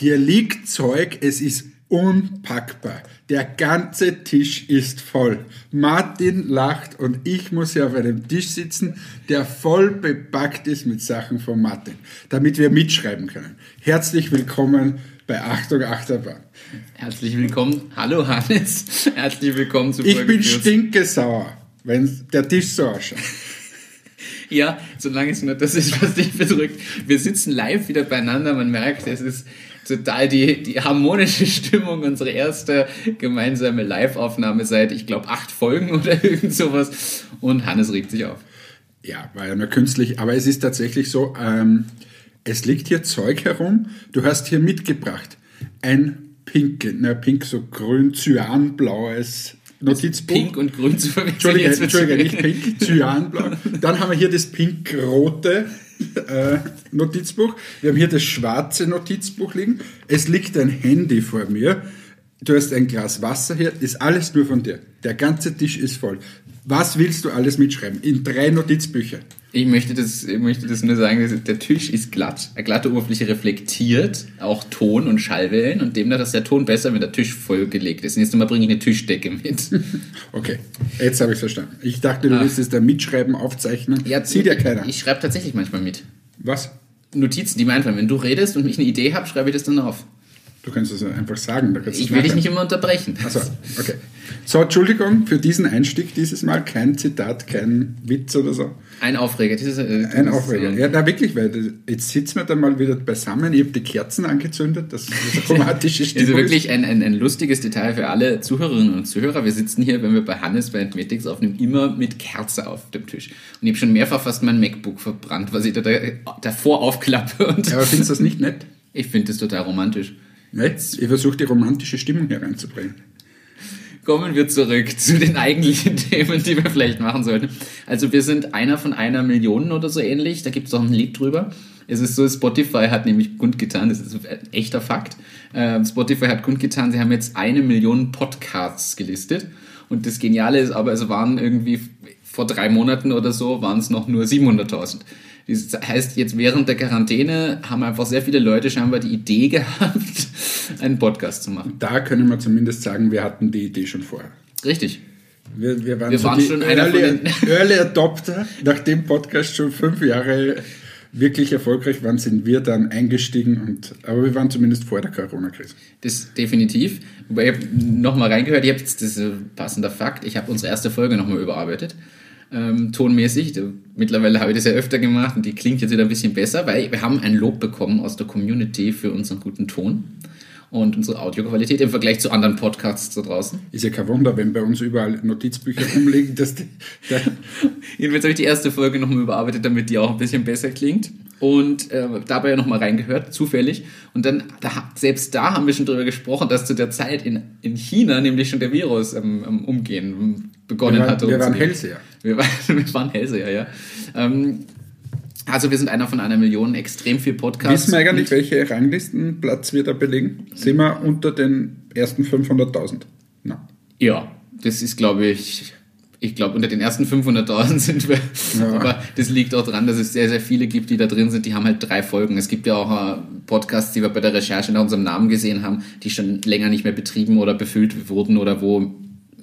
Hier liegt Zeug, es ist unpackbar. Der ganze Tisch ist voll. Martin lacht und ich muss hier auf einem Tisch sitzen, der voll bepackt ist mit Sachen von Martin, damit wir mitschreiben können. Herzlich willkommen bei Achtung Achterbahn. Herzlich willkommen. Hallo Hannes. Herzlich willkommen zu Ich bin stinkesauer, wenn der Tisch so ausschaut. Ja, solange es nur das ist, was dich bedrückt. Wir sitzen live wieder beieinander. Man merkt, es ist total die, die harmonische Stimmung. Unsere erste gemeinsame Live-Aufnahme seit, ich glaube, acht Folgen oder irgend sowas. Und Hannes regt sich auf. Ja, war ja nur künstlich. Aber es ist tatsächlich so, ähm, es liegt hier Zeug herum. Du hast hier mitgebracht ein pink, na pink, so grün, cyanblaues Notizbuch. Pink und grün zu verwechseln. Entschuldige, Entschuldige nicht pink, cyanblau. Dann haben wir hier das pink-rote äh, Notizbuch. Wir haben hier das schwarze Notizbuch liegen. Es liegt ein Handy vor mir. Du hast ein Glas Wasser hier. Ist alles nur von dir. Der ganze Tisch ist voll. Was willst du alles mitschreiben? In drei Notizbücher. Ich möchte das, ich möchte das nur sagen, der Tisch ist glatt. Eine glatte Oberfläche reflektiert auch Ton und Schallwellen und demnach ist der Ton besser, wenn der Tisch vollgelegt ist. Nächstes Mal bringe ich eine Tischdecke mit. Okay, jetzt habe ich verstanden. Ich dachte, du ah. willst es da mitschreiben, aufzeichnen. Ja, Sieht ja keiner. Ich schreibe tatsächlich manchmal mit. Was? Notizen, die mir einfallen. Wenn du redest und ich eine Idee habe, schreibe ich das dann auf. Du kannst es einfach sagen. ich will dich nicht immer unterbrechen. Achso, okay. So, Entschuldigung für diesen Einstieg dieses Mal. Kein Zitat, kein Witz oder so. Ein Aufreger. Dieses, äh, ein Aufreger. Ja, na wirklich, weil jetzt sitzen wir dann mal wieder beisammen. Ich habe die Kerzen angezündet, das ist eine romantische Stimmung. Also wirklich ein, ein, ein lustiges Detail für alle Zuhörerinnen und Zuhörer. Wir sitzen hier, wenn wir bei Hannes bei Entmetics aufnehmen, immer mit Kerze auf dem Tisch. Und ich habe schon mehrfach fast mein MacBook verbrannt, was ich da, davor aufklappe. Und ja, aber findest du das nicht nett? Ich finde das total romantisch. Jetzt, ich versuche die romantische Stimmung hereinzubringen. Kommen wir zurück zu den eigentlichen Themen, die wir vielleicht machen sollten. Also wir sind einer von einer Million oder so ähnlich. Da gibt es auch ein Lied drüber. Es ist so, Spotify hat nämlich kundgetan, das ist ein echter Fakt. Ähm, Spotify hat kundgetan, sie haben jetzt eine Million Podcasts gelistet. Und das Geniale ist aber, es waren irgendwie vor drei Monaten oder so, waren es noch nur 700.000. Das heißt, jetzt während der Quarantäne haben einfach sehr viele Leute scheinbar die Idee gehabt, einen Podcast zu machen. Da können wir zumindest sagen, wir hatten die Idee schon vorher. Richtig. Wir, wir waren, wir so waren schon einer Early, Early Adopter. Nachdem Podcast schon fünf Jahre wirklich erfolgreich waren, sind wir dann eingestiegen. Und, aber wir waren zumindest vor der Corona-Krise. Das definitiv. Wobei ich habe nochmal reingehört, ich habe jetzt, das ist ein passender Fakt, ich habe unsere erste Folge nochmal überarbeitet ähm, tonmäßig. Mittlerweile habe ich das ja öfter gemacht und die klingt jetzt wieder ein bisschen besser, weil wir haben ein Lob bekommen aus der Community für unseren guten Ton und unsere Audioqualität im Vergleich zu anderen Podcasts da draußen. Ist ja kein Wunder, wenn bei uns überall Notizbücher rumliegen. Dass die, Jedenfalls habe ich die erste Folge nochmal überarbeitet, damit die auch ein bisschen besser klingt. Und äh, dabei ja nochmal reingehört, zufällig. Und dann, da, selbst da haben wir schon drüber gesprochen, dass zu der Zeit in, in China nämlich schon der Virus ähm, Umgehen begonnen wir waren, hatte. Wir waren Hellseher. Wir, waren, wir waren Hellseher, ja. Ähm, also wir sind einer von einer Million, extrem viel Podcasts. Wissen wir eigentlich, welche Ranglistenplatz wir da belegen? Sind wir unter den ersten 500.000? Ja, das ist, glaube ich, ich glaube, unter den ersten 500.000 sind wir. Ja. Aber das liegt auch daran, dass es sehr, sehr viele gibt, die da drin sind. Die haben halt drei Folgen. Es gibt ja auch äh, Podcasts, die wir bei der Recherche nach unserem Namen gesehen haben, die schon länger nicht mehr betrieben oder befüllt wurden oder wo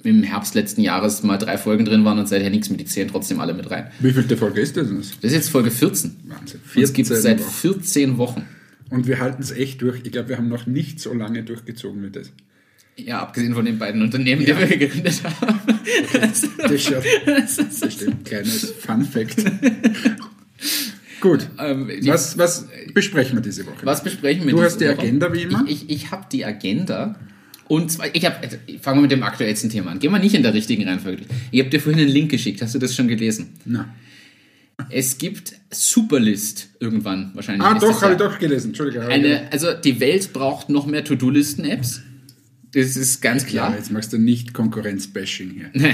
im Herbst letzten Jahres mal drei Folgen drin waren und seither nichts mehr. Die zählen trotzdem alle mit rein. Wie viel Folge ist das? Das ist jetzt Folge 14. Wahnsinn. 14 es gibt es seit 14 Wochen. Und wir halten es echt durch. Ich glaube, wir haben noch nicht so lange durchgezogen wie das. Ja, abgesehen von den beiden Unternehmen, ja. die wir gegründet haben. Das, das, schon, das stimmt. Kleines Fun Fact. Gut. Ähm, die, was, was besprechen wir diese Woche? Was besprechen wir Du hast die Woche? Agenda wie immer? Ich, ich, ich habe die Agenda. Und zwar, ich habe, also, fangen wir mit dem aktuellsten Thema an. Gehen wir nicht in der richtigen Reihenfolge. Ich habe dir vorhin einen Link geschickt. Hast du das schon gelesen? Nein. Es gibt Superlist irgendwann wahrscheinlich. Ah, doch, habe ich doch gelesen. Entschuldigung. Eine, also die Welt braucht noch mehr To-Do-Listen-Apps. Das ist ganz klar. Ja, jetzt machst du nicht Konkurrenz-Bashing hier.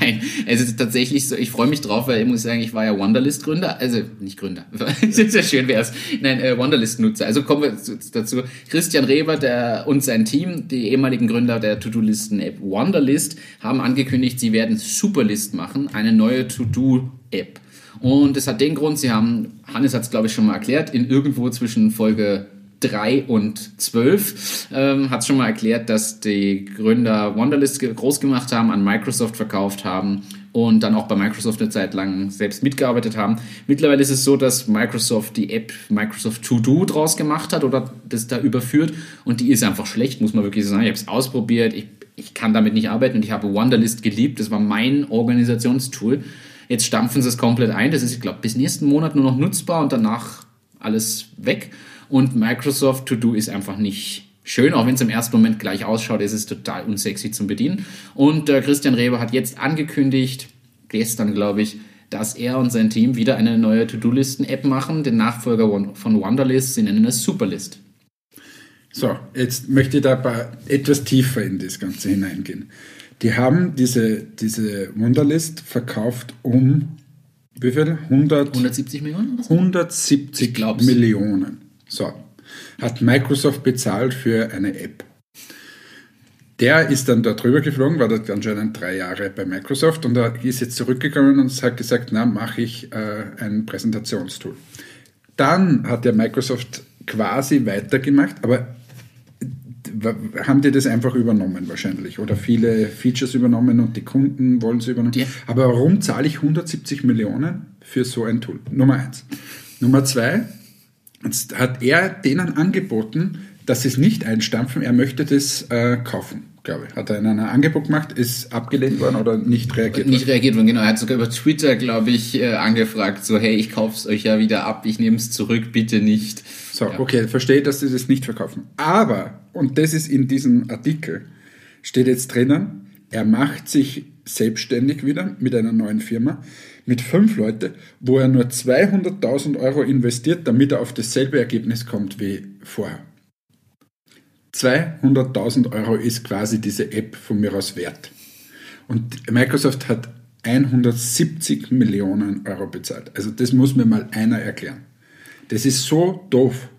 Nein, es ist tatsächlich so, ich freue mich drauf, weil ich muss sagen, ich war ja Wonderlist-Gründer, also nicht Gründer, sehr schön wäre es. Nein, äh, Wonderlist-Nutzer. Also kommen wir dazu. Christian Reber der, und sein Team, die ehemaligen Gründer der To-Do-Listen-App Wonderlist, haben angekündigt, sie werden Superlist machen, eine neue To-Do-App. Und es hat den Grund, sie haben, Hannes hat es glaube ich schon mal erklärt, in irgendwo zwischen Folge 3 und 12 ähm, hat schon mal erklärt, dass die Gründer Wonderlist groß gemacht haben, an Microsoft verkauft haben und dann auch bei Microsoft eine Zeit lang selbst mitgearbeitet haben. Mittlerweile ist es so, dass Microsoft die App Microsoft To Do draus gemacht hat oder das da überführt und die ist einfach schlecht, muss man wirklich sagen. Ich habe es ausprobiert, ich, ich kann damit nicht arbeiten und ich habe Wonderlist geliebt, das war mein Organisationstool. Jetzt stampfen sie es komplett ein, das ist, ich glaube, bis nächsten Monat nur noch nutzbar und danach alles weg. Und Microsoft To Do ist einfach nicht schön, auch wenn es im ersten Moment gleich ausschaut, ist es total unsexy zum Bedienen. Und äh, Christian Reber hat jetzt angekündigt, gestern glaube ich, dass er und sein Team wieder eine neue To-Do-Listen-App machen, den Nachfolger von Wonderlist, sie nennen es Superlist. So, jetzt möchte ich da etwas tiefer in das Ganze hineingehen. Die haben diese, diese Wunderlist verkauft um wie viel? 100, 170 Millionen? 170 Millionen. So, hat Microsoft bezahlt für eine App. Der ist dann da drüber geflogen, war dort anscheinend drei Jahre bei Microsoft und er ist jetzt zurückgekommen und hat gesagt, na, mache ich äh, ein Präsentationstool. Dann hat der Microsoft quasi weitergemacht, aber haben die das einfach übernommen wahrscheinlich oder viele Features übernommen und die Kunden wollen es übernehmen. Ja. Aber warum zahle ich 170 Millionen für so ein Tool? Nummer eins. Nummer zwei, Jetzt hat er denen angeboten, dass sie es nicht einstampfen, er möchte das äh, kaufen, glaube ich. Hat er in einer Angebot gemacht, ist abgelehnt worden oder nicht reagiert Nicht worden? reagiert worden, genau. Er hat sogar über Twitter, glaube ich, äh, angefragt, so, hey, ich kaufe es euch ja wieder ab, ich nehme es zurück, bitte nicht. So, ja. okay, verstehe, dass sie das nicht verkaufen. Aber, und das ist in diesem Artikel, steht jetzt drinnen, er macht sich selbstständig wieder mit einer neuen Firma mit fünf Leuten, wo er nur 200.000 Euro investiert, damit er auf dasselbe Ergebnis kommt wie vorher. 200.000 Euro ist quasi diese App von mir aus wert. Und Microsoft hat 170 Millionen Euro bezahlt. Also das muss mir mal einer erklären. Das ist so doof,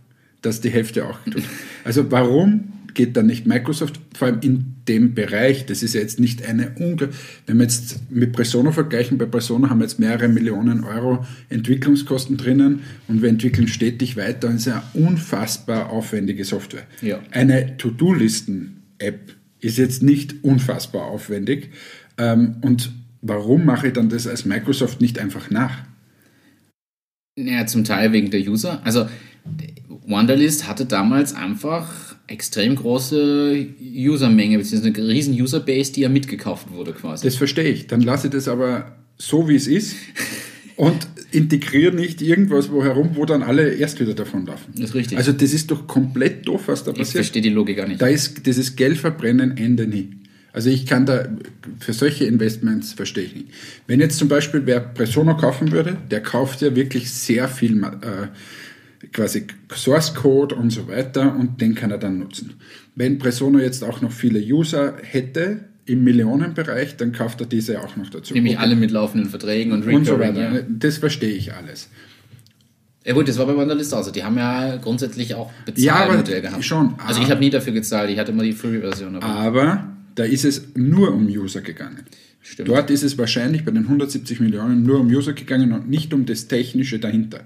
dass die Hälfte auch tut. Also warum geht dann nicht Microsoft, vor allem in dem Bereich, das ist ja jetzt nicht eine Unge wenn wir jetzt mit Presono vergleichen, bei Presono haben wir jetzt mehrere Millionen Euro Entwicklungskosten drinnen und wir entwickeln stetig weiter und es ist eine unfassbar aufwendige Software. Ja. Eine To-Do-Listen-App ist jetzt nicht unfassbar aufwendig ähm, und warum mache ich dann das als Microsoft nicht einfach nach? Naja, zum Teil wegen der User. Also Wunderlist hatte damals einfach extrem große Usermenge, beziehungsweise eine riesen Userbase, die ja mitgekauft wurde quasi. Das verstehe ich. Dann lasse ich das aber so, wie es ist und integriere nicht irgendwas wo herum, wo dann alle erst wieder davon laufen. Das ist richtig. Also das ist doch komplett doof, was da passiert. Ich verstehe die Logik gar nicht. Da ist dieses Geldverbrennen Ende nie. Also ich kann da, für solche Investments verstehe ich nicht. Wenn jetzt zum Beispiel wer Presono kaufen würde, der kauft ja wirklich sehr viel äh, quasi Source Code und so weiter und den kann er dann nutzen. Wenn Presono jetzt auch noch viele User hätte im Millionenbereich, dann kauft er diese auch noch dazu. Nämlich alle mit laufenden Verträgen und, und so weiter. Ja. Das verstehe ich alles. Ja gut, das war bei Wanderlist auch so. Die haben ja grundsätzlich auch Bezahlmodell ja, gehabt. Schon, also ich habe nie dafür gezahlt, ich hatte immer die Free-Version. Aber, aber da ist es nur um User gegangen. Stimmt. Dort ist es wahrscheinlich bei den 170 Millionen nur um User gegangen und nicht um das Technische dahinter.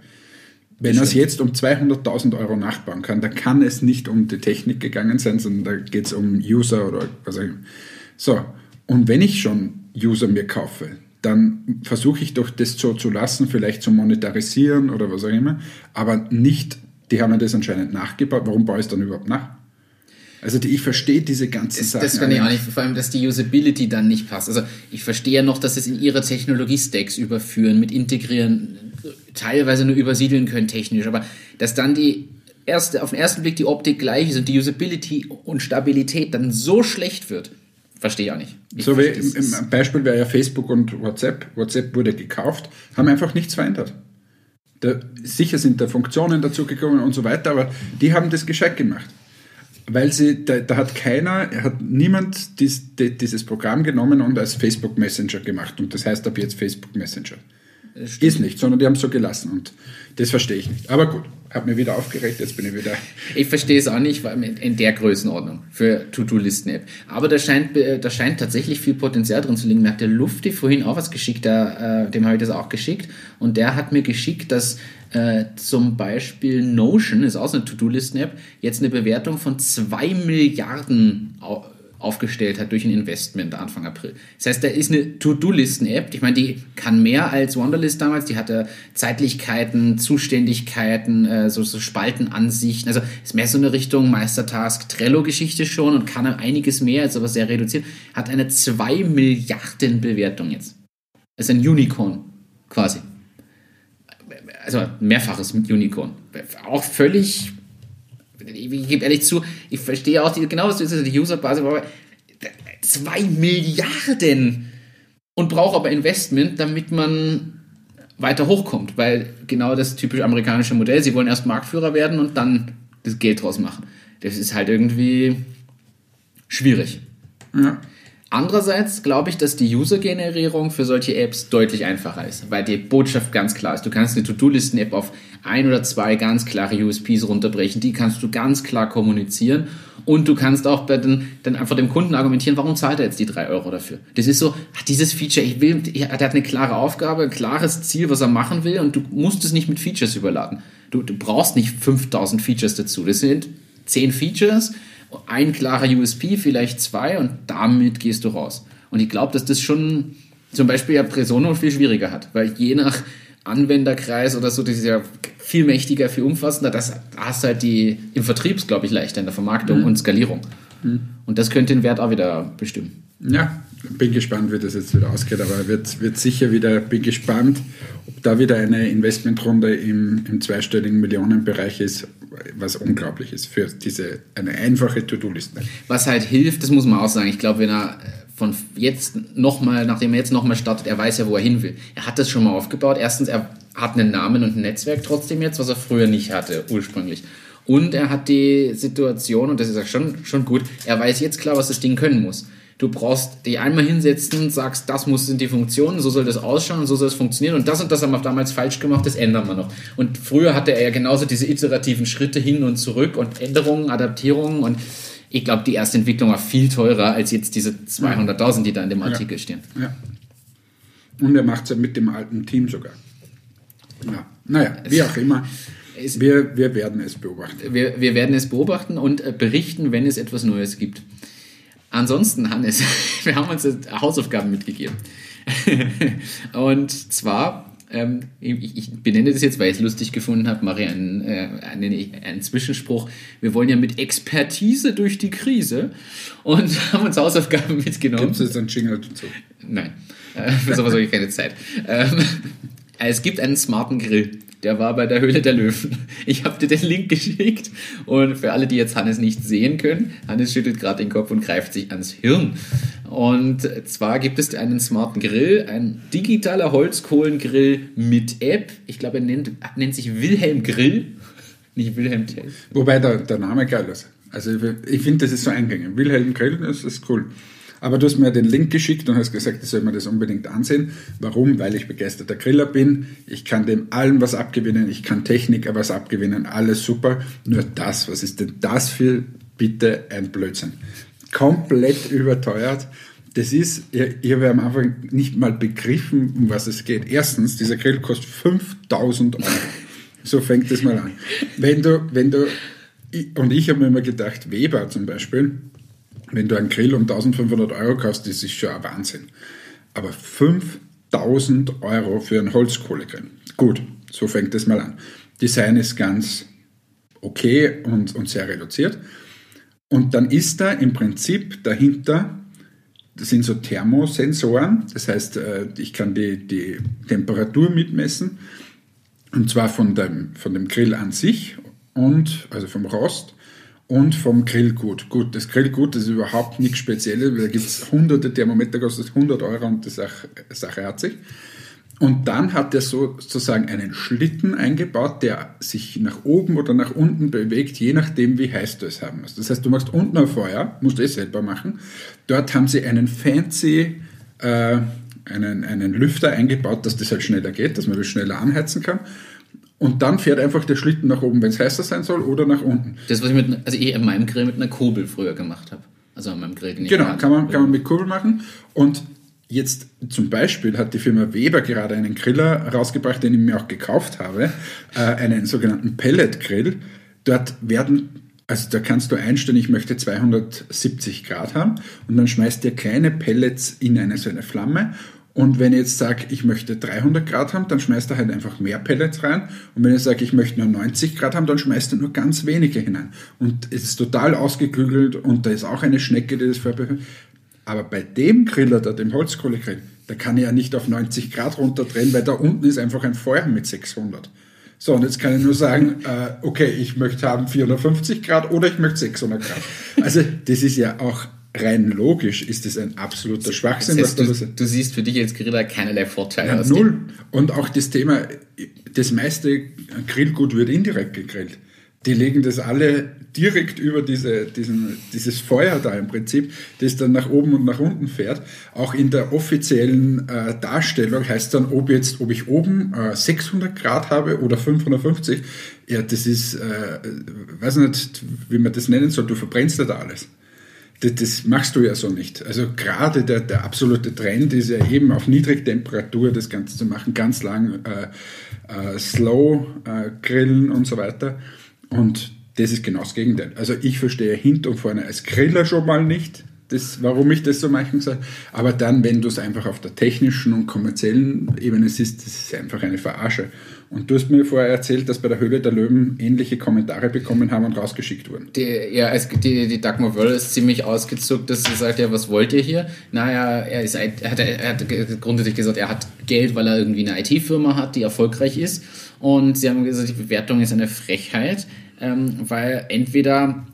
Wenn er es jetzt um 200.000 Euro nachbauen kann, dann kann es nicht um die Technik gegangen sein, sondern da geht es um User oder was auch immer. So, und wenn ich schon User mir kaufe, dann versuche ich doch das so zu lassen, vielleicht zu monetarisieren oder was auch immer, aber nicht, die haben ja das anscheinend nachgebaut, warum baue ich es dann überhaupt nach? Also die, ich verstehe diese ganzen das, Sachen. Das kann ich auch nicht, vor allem, dass die Usability dann nicht passt. Also ich verstehe ja noch, dass es in ihre Technologie-Stacks überführen, mit integrieren, teilweise nur übersiedeln können technisch, aber dass dann die erste, auf den ersten Blick die Optik gleich ist und die Usability und Stabilität dann so schlecht wird, verstehe ich auch nicht. Ich so wie im, im Beispiel wäre ja Facebook und WhatsApp. WhatsApp wurde gekauft, haben einfach nichts verändert. Da, sicher sind da Funktionen dazugekommen und so weiter, aber die haben das gescheit gemacht weil sie, da, da, hat keiner, hat niemand dies, die, dieses Programm genommen und als Facebook Messenger gemacht. Und das heißt ab jetzt Facebook Messenger. Ist nicht, sondern die haben es so gelassen und das verstehe ich nicht. Aber gut, habe mir wieder aufgeregt, jetzt bin ich wieder. Ich verstehe es auch nicht in der Größenordnung für To-Do-Listen-App. Aber da scheint, äh, da scheint tatsächlich viel Potenzial drin zu liegen. Mir hat der Lufti vorhin auch was geschickt, da, äh, dem habe ich das auch geschickt. Und der hat mir geschickt, dass äh, zum Beispiel Notion, ist auch so eine To-Do-Listen-App, jetzt eine Bewertung von 2 Milliarden aufgestellt hat durch ein Investment Anfang April. Das heißt, da ist eine To-Do-Listen-App. Ich meine, die kann mehr als Wonderlist damals. Die hatte Zeitlichkeiten, Zuständigkeiten, äh, so, so Spaltenansichten. Also ist mehr so eine Richtung Meistertask Trello-Geschichte schon und kann einiges mehr, ist aber sehr reduziert. Hat eine 2 Milliarden Bewertung jetzt. Das ist ein Unicorn quasi. Also mehrfaches Unicorn. Auch völlig ich gebe ehrlich zu, ich verstehe auch die, genau, was du sagst, die Userbasis, aber zwei Milliarden und braucht aber Investment, damit man weiter hochkommt, weil genau das typisch amerikanische Modell, sie wollen erst Marktführer werden und dann das Geld draus machen. Das ist halt irgendwie schwierig. Ja. Andererseits glaube ich, dass die User-Generierung für solche Apps deutlich einfacher ist, weil die Botschaft ganz klar ist. Du kannst eine To-Do-Listen-App auf ein oder zwei ganz klare USPs runterbrechen, die kannst du ganz klar kommunizieren und du kannst auch bei den, dann einfach dem Kunden argumentieren, warum zahlt er jetzt die drei Euro dafür? Das ist so, ach, dieses Feature, ich will, der hat eine klare Aufgabe, ein klares Ziel, was er machen will und du musst es nicht mit Features überladen. Du, du brauchst nicht 5000 Features dazu. Das sind zehn Features, ein klarer USP, vielleicht zwei und damit gehst du raus. Und ich glaube, dass das schon zum Beispiel ja Presono viel schwieriger hat, weil je nach Anwenderkreis oder so, das ist ja viel mächtiger, viel umfassender. Das hast halt die im Vertrieb, glaube ich, leichter in der Vermarktung mhm. und Skalierung. Mhm. Und das könnte den Wert auch wieder bestimmen. Ja, bin gespannt, wie das jetzt wieder ausgeht, aber wird, wird sicher wieder, bin gespannt, ob da wieder eine Investmentrunde im, im zweistelligen Millionenbereich ist, was unglaublich ist für diese, eine einfache To-Do-Liste. Was halt hilft, das muss man auch sagen, ich glaube, wenn er von jetzt nochmal, nachdem er jetzt nochmal startet, er weiß ja, wo er hin will. Er hat das schon mal aufgebaut. Erstens, er hat einen Namen und ein Netzwerk trotzdem jetzt, was er früher nicht hatte, ursprünglich. Und er hat die Situation, und das ist ja schon, schon gut, er weiß jetzt klar, was das Ding können muss. Du brauchst dich einmal hinsetzen, sagst, das muss sind die Funktionen, so soll das ausschauen so soll es funktionieren und das und das haben wir damals falsch gemacht, das ändern wir noch. Und früher hatte er ja genauso diese iterativen Schritte hin und zurück und Änderungen, Adaptierungen und ich glaube, die erste Entwicklung war viel teurer als jetzt diese 200.000, die da in dem Artikel ja. stehen. Ja. Und er macht es ja mit dem alten Team sogar. Ja. Naja, wie auch immer. Wir, wir werden es beobachten. Wir, wir werden es beobachten und äh, berichten, wenn es etwas Neues gibt. Ansonsten, Hannes, wir haben uns Hausaufgaben mitgegeben. und zwar, ähm, ich, ich, benenne das jetzt, weil ich es lustig gefunden habe, mache einen, äh, einen, einen, Zwischenspruch. Wir wollen ja mit Expertise durch die Krise und haben uns Hausaufgaben mitgenommen. Gibt es jetzt einen Jingle dazu? Nein, äh, für sowas habe ich keine Zeit. Ähm, es gibt einen smarten Grill der war bei der Höhle der Löwen. Ich habe dir den Link geschickt und für alle, die jetzt Hannes nicht sehen können, Hannes schüttelt gerade den Kopf und greift sich ans Hirn. Und zwar gibt es einen smarten Grill, ein digitaler Holzkohlengrill mit App. Ich glaube, er nennt, nennt sich Wilhelm Grill, nicht Wilhelm Tell. Wobei der, der Name geil ist. Also ich finde, das ist so eingängig. Wilhelm Grill, das ist cool. Aber du hast mir den Link geschickt und hast gesagt, ich soll mir das unbedingt ansehen. Warum? Weil ich begeisterter Griller bin. Ich kann dem allen was abgewinnen. Ich kann Techniker was abgewinnen. Alles super. Nur das, was ist denn das für bitte ein Blödsinn? Komplett überteuert. Das ist, ich, ich habe am Anfang nicht mal begriffen, um was es geht. Erstens, dieser Grill kostet 5000 Euro. So fängt es mal an. Wenn du, wenn du, und ich habe mir immer gedacht, Weber zum Beispiel, wenn du einen Grill um 1500 Euro kaufst, das ist schon ein Wahnsinn. Aber 5000 Euro für einen Holzkohlegrill. Gut, so fängt es mal an. Design ist ganz okay und, und sehr reduziert. Und dann ist da im Prinzip dahinter, das sind so Thermosensoren, das heißt, äh, ich kann die, die Temperatur mitmessen, und zwar von dem, von dem Grill an sich und also vom Rost und vom Grillgut. Gut, das Grillgut ist überhaupt nichts Spezielles, weil da gibt es hunderte Thermometer, kostet 100 Euro und die Sache, Sache hat sich. Und dann hat er sozusagen einen Schlitten eingebaut, der sich nach oben oder nach unten bewegt, je nachdem, wie heiß du es haben musst. Das heißt, du machst unten ein Feuer, musst du es selber machen. Dort haben sie einen fancy äh, einen, einen Lüfter eingebaut, dass das halt schneller geht, dass man das schneller anheizen kann. Und dann fährt einfach der Schlitten nach oben, wenn es heißer sein soll, oder nach unten. Das, was ich mit, also ich an meinem Grill mit einer Kurbel früher gemacht habe. Also an meinem Grill. Genau, kann man, kann man mit Kurbel machen. Und jetzt zum Beispiel hat die Firma Weber gerade einen Griller rausgebracht, den ich mir auch gekauft habe, äh, einen sogenannten Pellet-Grill. Dort werden, also da kannst du einstellen, ich möchte 270 Grad haben und dann schmeißt dir kleine Pellets in eine so eine Flamme. Und wenn ich jetzt sage, ich möchte 300 Grad haben, dann schmeißt er halt einfach mehr Pellets rein. Und wenn ich sage, ich möchte nur 90 Grad haben, dann schmeißt er nur ganz wenige hinein. Und es ist total ausgeklügelt und da ist auch eine Schnecke, die das vorbehält. Aber bei dem Griller, da dem Holzkohlegrill, da kann ich ja nicht auf 90 Grad runterdrehen, weil da unten ist einfach ein Feuer mit 600. So, und jetzt kann ich nur sagen, äh, okay, ich möchte haben 450 Grad oder ich möchte 600 Grad. Also das ist ja auch rein logisch, ist das ein absoluter Schwachsinn, Das was da heißt, los du, du siehst für dich als Griller keinerlei Vorteile Ja, null. Und auch das Thema, das meiste Grillgut wird indirekt gegrillt. Die legen das alle direkt über diese, diesen, dieses Feuer da im Prinzip, das dann nach oben und nach unten fährt. Auch in der offiziellen äh, Darstellung heißt dann, ob jetzt, ob ich oben äh, 600 Grad habe oder 550. Ja, das ist, äh, weiß nicht, wie man das nennen soll. Du verbrennst ja da alles. Das, das machst du ja so nicht. Also gerade der, der absolute Trend ist ja eben auf Niedrigtemperatur das Ganze zu machen, ganz lang äh, äh, slow äh, grillen und so weiter. Und das ist genau das Gegenteil. Also ich verstehe hinten und vorne als Griller schon mal nicht, das, warum ich das so machen soll. Aber dann, wenn du es einfach auf der technischen und kommerziellen Ebene siehst, das ist einfach eine Verarsche. Und du hast mir vorher erzählt, dass bei der Höhle der Löwen ähnliche Kommentare bekommen haben und rausgeschickt wurden. Die, ja, es, die, die Dagmar Wöller ist ziemlich ausgezuckt, dass sie sagt, ja, was wollt ihr hier? Naja, er, ist, er, hat, er hat grundsätzlich gesagt, er hat Geld, weil er irgendwie eine IT-Firma hat, die erfolgreich ist. Und sie haben gesagt, die Bewertung ist eine Frechheit, ähm, weil entweder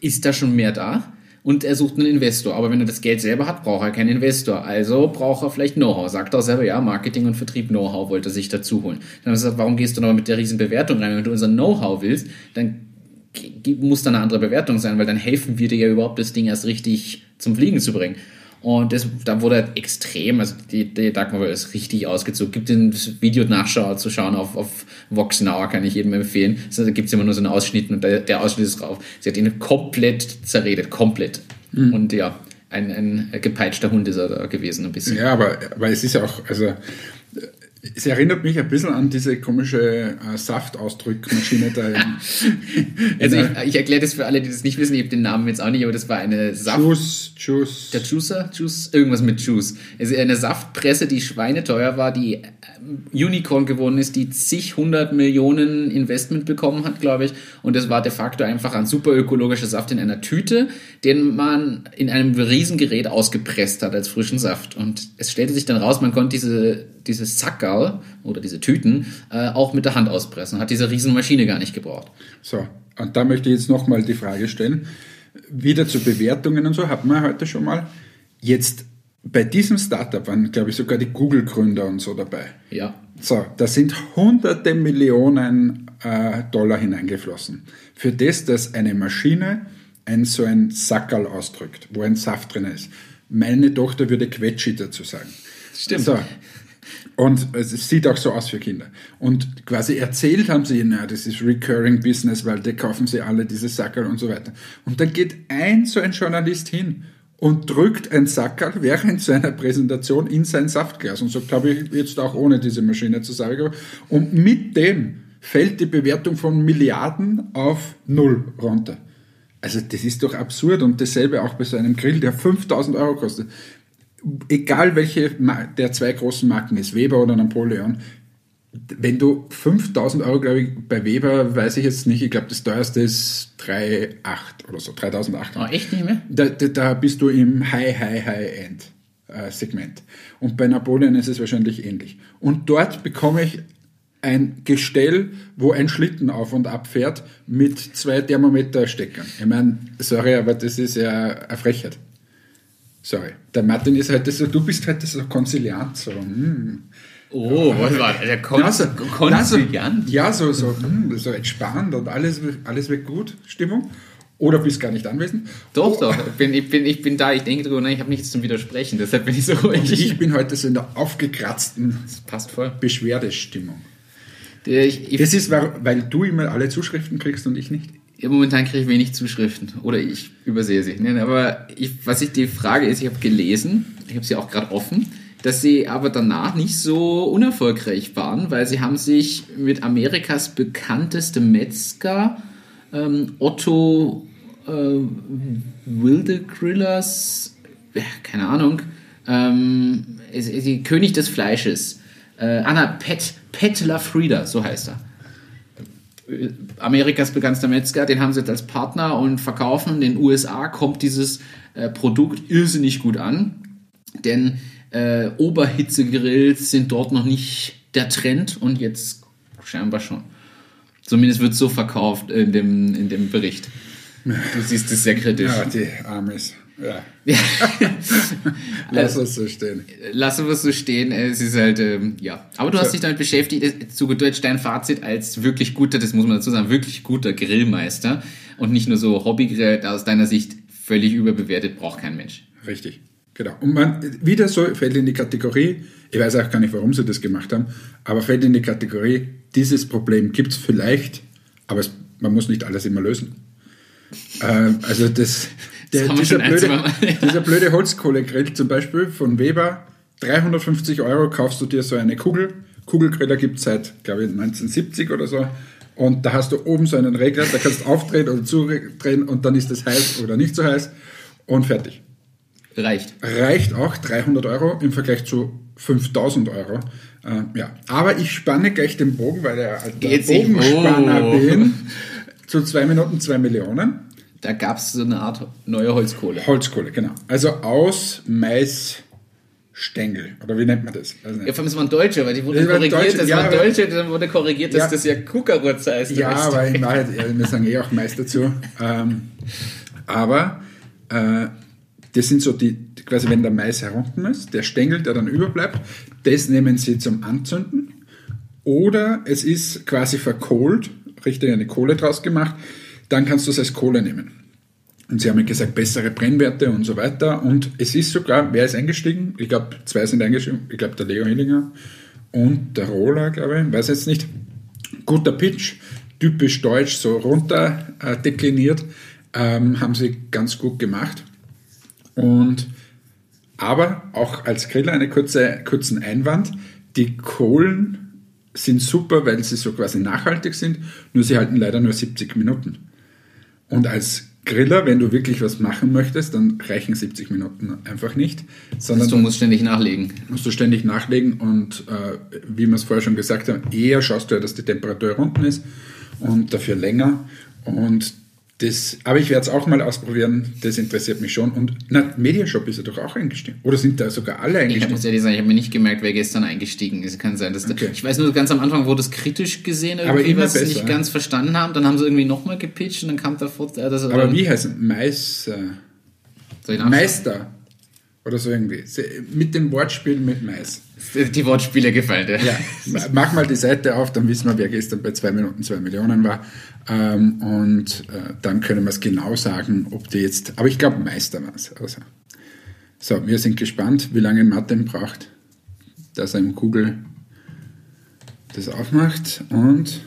ist da schon mehr da und er sucht einen Investor. Aber wenn er das Geld selber hat, braucht er keinen Investor. Also braucht er vielleicht Know-how. Sagt er selber, ja, Marketing und Vertrieb Know-how wollte er sich dazu holen. Dann sie gesagt, warum gehst du noch mit der riesen Bewertung rein? Wenn du unser Know-how willst, dann muss da eine andere Bewertung sein, weil dann helfen wir dir ja überhaupt, das Ding erst richtig zum Fliegen zu bringen. Und das, da wurde halt extrem, also die, die Dagmar ist richtig ausgezogen. Gibt das Video Nachschau zu schauen auf, auf Vox Now, kann ich jedem empfehlen. Also, da gibt es immer nur so einen Ausschnitt und der, der Ausschnitt ist drauf. Sie hat ihn komplett zerredet, komplett. Und ja, ein, ein gepeitschter Hund ist er da gewesen, ein bisschen. Ja, aber, aber es ist ja auch, also es erinnert mich ein bisschen an diese komische äh, Saftausdrückmaschine da. Also ich, ich erkläre das für alle, die das nicht wissen, ich habe den Namen jetzt auch nicht, aber das war eine Saft... Juice, Juice. Der Juicer? Juice? Irgendwas mit Juice. Es ist eine Saftpresse, die schweineteuer war, die ähm, Unicorn geworden ist, die zig hundert Millionen Investment bekommen hat, glaube ich. Und das war de facto einfach ein super ökologischer Saft in einer Tüte, den man in einem Riesengerät ausgepresst hat als frischen Saft. Und es stellte sich dann raus, man konnte diese, diese Sackerl oder diese Tüten äh, auch mit der Hand auspressen. Hat diese Riesenmaschine gar nicht gebraucht. So, und da möchte ich jetzt nochmal die Frage stellen. Wieder zu Bewertungen und so, hatten wir heute schon mal. Jetzt bei diesem Startup waren, glaube ich, sogar die Google-Gründer und so dabei. Ja. So, da sind hunderte Millionen äh, Dollar hineingeflossen. Für das, dass eine Maschine ein so ein Sackerl ausdrückt, wo ein Saft drin ist. Meine Tochter würde Quetschi dazu sagen. Stimmt. So. Und es sieht auch so aus für Kinder. Und quasi erzählt haben sie, na, das ist Recurring Business, weil da kaufen sie alle diese Sackerl und so weiter. Und dann geht ein so ein Journalist hin und drückt ein Sackerl während seiner Präsentation in sein Saftglas und sagt, glaube ich, jetzt auch ohne diese Maschine zu sagen. Und mit dem fällt die Bewertung von Milliarden auf Null runter. Also das ist doch absurd und dasselbe auch bei so einem Grill, der 5000 Euro kostet. Egal welche der zwei großen Marken ist, Weber oder Napoleon, wenn du 5000 Euro, glaube ich, bei Weber, weiß ich jetzt nicht, ich glaube das teuerste ist 3,8 oder so, 3800. Oh, echt nicht mehr? Da, da, da bist du im High, High, High End äh, Segment. Und bei Napoleon ist es wahrscheinlich ähnlich. Und dort bekomme ich ein Gestell, wo ein Schlitten auf und ab fährt mit zwei Thermometersteckern. Ich meine, sorry, aber das ist ja eine Frechheit. Sorry. Der Martin ist heute so, du bist heute so konziliant, so. Hm. Oh, was war der Kon Ja, so, Konziliant? Ja, so, ja, so, so, hm, so entspannt und alles, alles wird gut, Stimmung. Oder bist gar nicht anwesend. Doch, doch. Ich bin, ich bin, ich bin da, ich denke drüber, nach, ich habe nichts zum Widersprechen, deshalb bin ich so ruhig. Und ich bin heute so in der aufgekratzten das passt voll. Beschwerdestimmung. Ich, ich, Das ist, weil weil du immer alle Zuschriften kriegst und ich nicht. Momentan kriege ich wenig Zuschriften oder ich übersehe sie. Aber ich, was ich die Frage ist, ich habe gelesen, ich habe sie auch gerade offen, dass sie aber danach nicht so unerfolgreich waren, weil sie haben sich mit Amerikas bekanntestem Metzger ähm, Otto äh, Wildegrillers, ja, keine Ahnung, ähm, ist, ist König des Fleisches, äh, Anna Pet, Pet Lafrida, so heißt er. Amerikas bekanntester Metzger, den haben sie jetzt als Partner und verkaufen. In den USA kommt dieses äh, Produkt irrsinnig gut an, denn äh, Oberhitzegrills sind dort noch nicht der Trend und jetzt scheinbar schon. Zumindest wird es so verkauft in dem, in dem Bericht. Du siehst es sehr kritisch. Ja, die Amis. Ja. Lass uns so stehen. Lassen wir es so stehen. Es ist halt, ähm, ja. Aber du hast dich damit beschäftigt. Zu gut Deutsch dein Fazit als wirklich guter, das muss man dazu sagen, wirklich guter Grillmeister und nicht nur so Hobbygrill, aus deiner Sicht völlig überbewertet, braucht kein Mensch. Richtig. Genau. Und man wieder so fällt in die Kategorie, ich weiß auch gar nicht, warum sie das gemacht haben, aber fällt in die Kategorie, dieses Problem gibt es vielleicht, aber es, man muss nicht alles immer lösen. Ähm, also das, der, dieser, blöde, ja. dieser blöde Holzkohlegrill zum Beispiel von Weber, 350 Euro kaufst du dir so eine Kugel. Kugelgriller gibt es seit, glaube ich, 1970 oder so. Und da hast du oben so einen Regler, da kannst du aufdrehen oder zudrehen und dann ist es heiß oder nicht so heiß und fertig. Reicht. Reicht auch 300 Euro im Vergleich zu 5000 Euro. Äh, ja. Aber ich spanne gleich den Bogen, weil der alter? Bogenspanner Oh. bin. Zu zwei Minuten zwei Millionen. Da gab es so eine Art neue Holzkohle. Holzkohle, genau. Also aus Maisstängel. Oder wie nennt man das? Also, Ja, vor allem, es waren Deutsche, weil die waren korrigiert, Deutsche, das ja, waren aber- Deutsche, dann wurde korrigiert, dass Ja. das ja Kuckerutz heißt. Ja, weißt aber in Wahrheit, ja, wir sagen eh auch Mais dazu. Ähm, aber äh, das sind so die, quasi wenn der Mais herunten ist, der Stängel, der dann überbleibt, das nehmen sie zum Anzünden. Oder es ist quasi verkohlt, richtig eine Kohle draus gemacht, dann kannst du es als Kohle nehmen. Und sie haben gesagt, bessere Brennwerte und so weiter. Und es ist sogar, wer ist eingestiegen? Ich glaube, zwei sind eingestiegen. Ich glaube, der Leo Hillinger und der Roller, glaube ich, weiß jetzt nicht. Guter Pitch, typisch deutsch, so runter äh, dekliniert, ähm, haben sie ganz gut gemacht. Und aber auch als Griller einen kurze, kurzen Einwand. Die Kohlen sind super, weil sie so quasi nachhaltig sind, nur sie halten leider nur 70 Minuten. Und als Griller, wenn du wirklich was machen möchtest, dann reichen 70 Minuten einfach nicht, sondern du musst ständig nachlegen. musst du ständig nachlegen und äh, wie wir es vorher schon gesagt haben, eher schaust du ja, dass die Temperatur unten ist und dafür länger. Und das, aber ich werde es auch mal ausprobieren, das interessiert mich schon. Und na, Mediashop ist ja doch auch eingestiegen. Oder sind da sogar alle Ich eingestiegen? muss ehrlich sagen, ich habe mir nicht gemerkt, wer gestern eingestiegen ist. Kann sein, dass Okay. ich weiß nur, ganz am Anfang wurde es kritisch gesehen, Aber irgendwie, immer was sie nicht ganz verstanden haben. Dann haben sie irgendwie nochmal gepitcht und dann kam davor, äh, das aber wie heißt es? Mais, Soll ich nachschauen? Meister. Oder so irgendwie. Mit dem Wortspiel mit Mais. Die Wortspiele gefallen dir. Ja, mach mal die Seite auf, dann wissen wir, wer gestern bei 2 Minuten 2 Millionen war. Ähm, und äh, dann können wir es genau sagen, ob die jetzt. Aber ich glaube, Meister war es. Also. So, wir sind gespannt, wie lange Martin braucht, dass er im Google das aufmacht. Und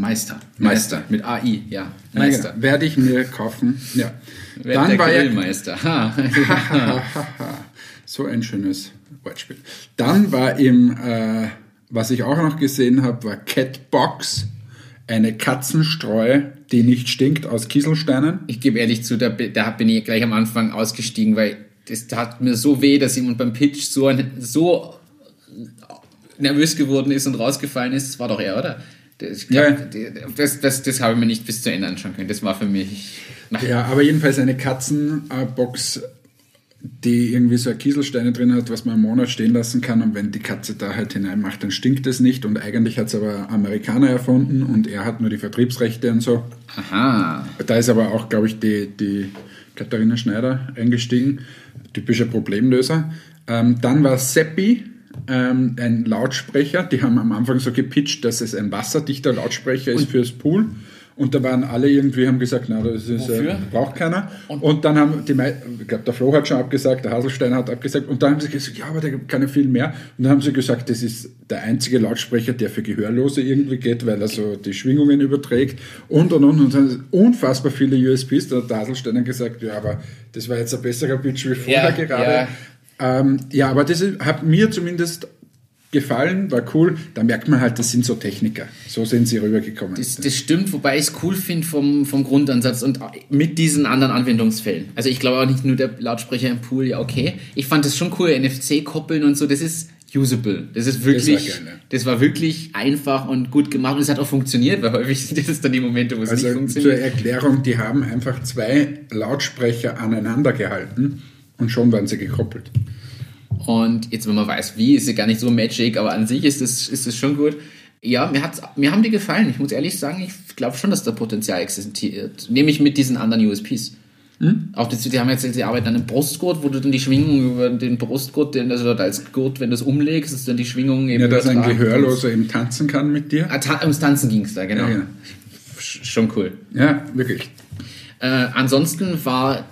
Meister. Meister. Mit AI, ja. Ja, Meister. genau, werde ich mir kaufen. Ja. Dann der war ja Grillmeister. Ha. so ein schönes Wortspiel. Dann war im, äh, was ich auch noch gesehen habe, war Catbox, eine Katzenstreu, die nicht stinkt, aus Kieselsteinen. Ich gebe ehrlich zu, da, da bin ich gleich am Anfang ausgestiegen, weil das tat mir so weh, dass jemand beim Pitch so, ein, so nervös geworden ist und rausgefallen ist. Das war doch er, oder? Das, glaub, Ja. das, das, das habe ich mir nicht bis zu Ende anschauen können. Das war für mich. Ja, aber jedenfalls eine Katzenbox, die irgendwie so Kieselsteine drin hat, was man einen Monat stehen lassen kann. Und wenn die Katze da halt hineinmacht, dann stinkt es nicht. Und eigentlich hat es aber Amerikaner erfunden und er hat nur die Vertriebsrechte und so. Aha. Da ist aber auch, glaube ich, die, die Katharina Schneider eingestiegen. Typischer Problemlöser. Ähm, dann war Seppi, ähm, ein Lautsprecher. Die haben am Anfang so gepitcht, dass es ein wasserdichter Lautsprecher ist fürs Pool. Und da waren alle irgendwie, haben gesagt, na, das ist, äh, braucht keiner. Und, dann haben die, ich glaube, der Flo hat schon abgesagt, der Haselstein hat abgesagt. Und dann haben sie gesagt, ja, aber da kann ja viel mehr. Und dann haben sie gesagt, das ist der einzige Lautsprecher, der für Gehörlose irgendwie geht, weil er so die Schwingungen überträgt. Und, und, und. Und dann sind unfassbar viele USPs. Da hat der Haselstein gesagt, ja, aber das war jetzt ein besserer Pitch wie vorher Ja, gerade. ja. Ähm, ja, aber das hat mir zumindest gefallen, war cool. Da merkt man halt, das sind so Techniker. So sind sie rübergekommen. Das, das stimmt, wobei ich es cool finde vom, vom Grundansatz und mit diesen anderen Anwendungsfällen. Also ich glaube auch nicht nur der Lautsprecher im Pool, ja okay. Ich fand das schon cool, NFC koppeln und so, das ist usable. Das ist wirklich, Das war geil, ne? das war wirklich einfach und gut gemacht und es hat auch funktioniert, weil häufig sind das dann die Momente, wo es nicht Also zur funktioniert. Erklärung, die haben einfach zwei Lautsprecher aneinander gehalten und schon waren sie gekoppelt. Und jetzt, wenn man weiß, wie, ist ja gar nicht so magic, aber an sich ist es ist es schon gut. Ja, mir, hat's, mir haben die gefallen. Ich muss ehrlich sagen, ich glaube schon, dass da Potenzial existiert. Nämlich mit diesen anderen USPs. Hm? Auch die, die haben jetzt, die arbeiten an einem Brustgurt, wo du dann die Schwingung über den Brustgurt, den, also dort als Gurt, wenn du es umlegst, ist dann die Schwingung eben. Ja, dass ein. Gehörloser eben tanzen kann mit dir. Ah, ta- ums Tanzen ging es da, genau. Ja, ja. Sch- Schon cool. Ja, wirklich. Äh, ansonsten war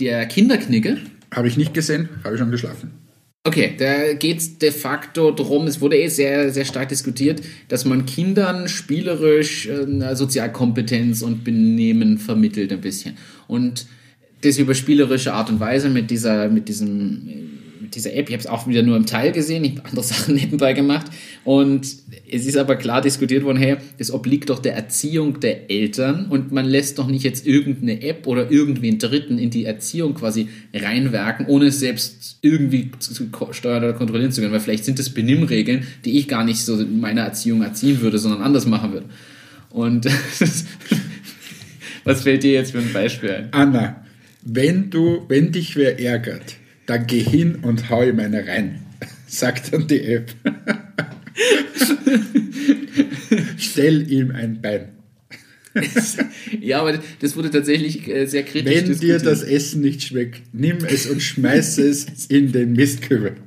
der Kinderknicke, Habe ich nicht gesehen, habe ich schon geschlafen. Okay, da geht es de facto darum, es wurde eh sehr, sehr stark diskutiert, dass man Kindern spielerisch äh, Sozialkompetenz und Benehmen vermittelt ein bisschen. Und das über spielerische Art und Weise mit dieser, mit diesem, mit dieser App. Ich habe es auch wieder nur im Teil gesehen, ich habe andere Sachen nebenbei gemacht. Und es ist aber klar diskutiert worden, hey, das obliegt doch der Erziehung der Eltern und man lässt doch nicht jetzt irgendeine App oder irgendwen Dritten in die Erziehung quasi reinwerken, ohne es selbst irgendwie zu, steuern oder kontrollieren zu können. Weil vielleicht sind das Benimmregeln, die ich gar nicht so in meiner Erziehung erziehen würde, sondern anders machen würde. Und was fällt dir jetzt für ein Beispiel ein? Anna, wenn du, wenn dich wer ärgert, dann geh hin und hau ihm eine rein. Sagt dann die App. Stell ihm ein Bein. Ja, aber das wurde tatsächlich äh, sehr kritisch Wenn dir diskutiert. das Essen nicht schmeckt, nimm es und schmeiß es in den Mistkübel.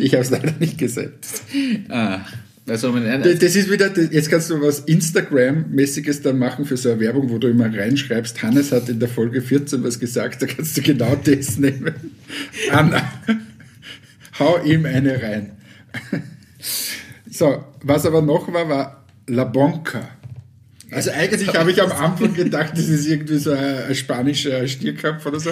Ich habe es leider nicht gesagt. Ah, man Das das ist wieder, jetzt kannst du was Instagram-mäßiges dann machen für so eine Werbung, wo du immer reinschreibst, Hannes hat in der Folge 14 was gesagt, da kannst du genau das nehmen. Anna, hau ihm eine rein. So, was aber noch war, war La Bonca. Also eigentlich habe ich am Anfang gedacht, das ist irgendwie so ein, ein spanischer Stierkampf oder so.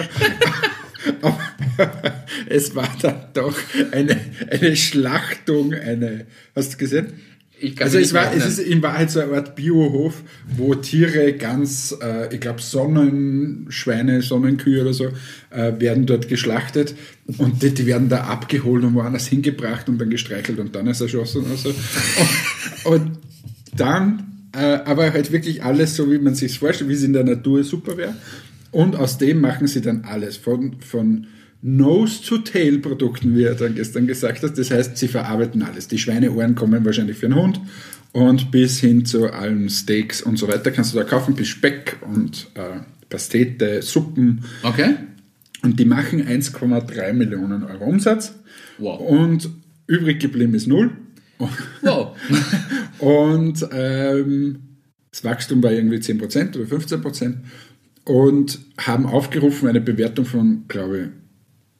Aber es war dann doch eine, eine Schlachtung, eine, hast du gesehen? Also es, war, es ist in Wahrheit so eine Art Biohof, wo Tiere ganz, äh, ich glaube Sonnenschweine, Sonnenkühe oder so, äh, werden dort geschlachtet und die, die werden da abgeholt und woanders hingebracht und dann gestreichelt und dann ist erschossen oder so. Und, und dann, äh, aber halt wirklich alles so, wie man sich vorstellt, wie es in der Natur super wäre. Und aus dem machen sie dann alles, von, von Nose-to-Tail-Produkten, wie er dann gestern gesagt hat. Das heißt, sie verarbeiten alles. Die Schweineohren kommen wahrscheinlich für einen Hund und bis hin zu allen Steaks und so weiter kannst du da kaufen, bis Speck und äh, Pastete, Suppen. Okay. Und die machen 1,3 Millionen Euro Umsatz. Wow. Und übrig geblieben ist null. Wow. Und ähm, das Wachstum war irgendwie 10% oder 15% und haben aufgerufen eine Bewertung von, glaube ich,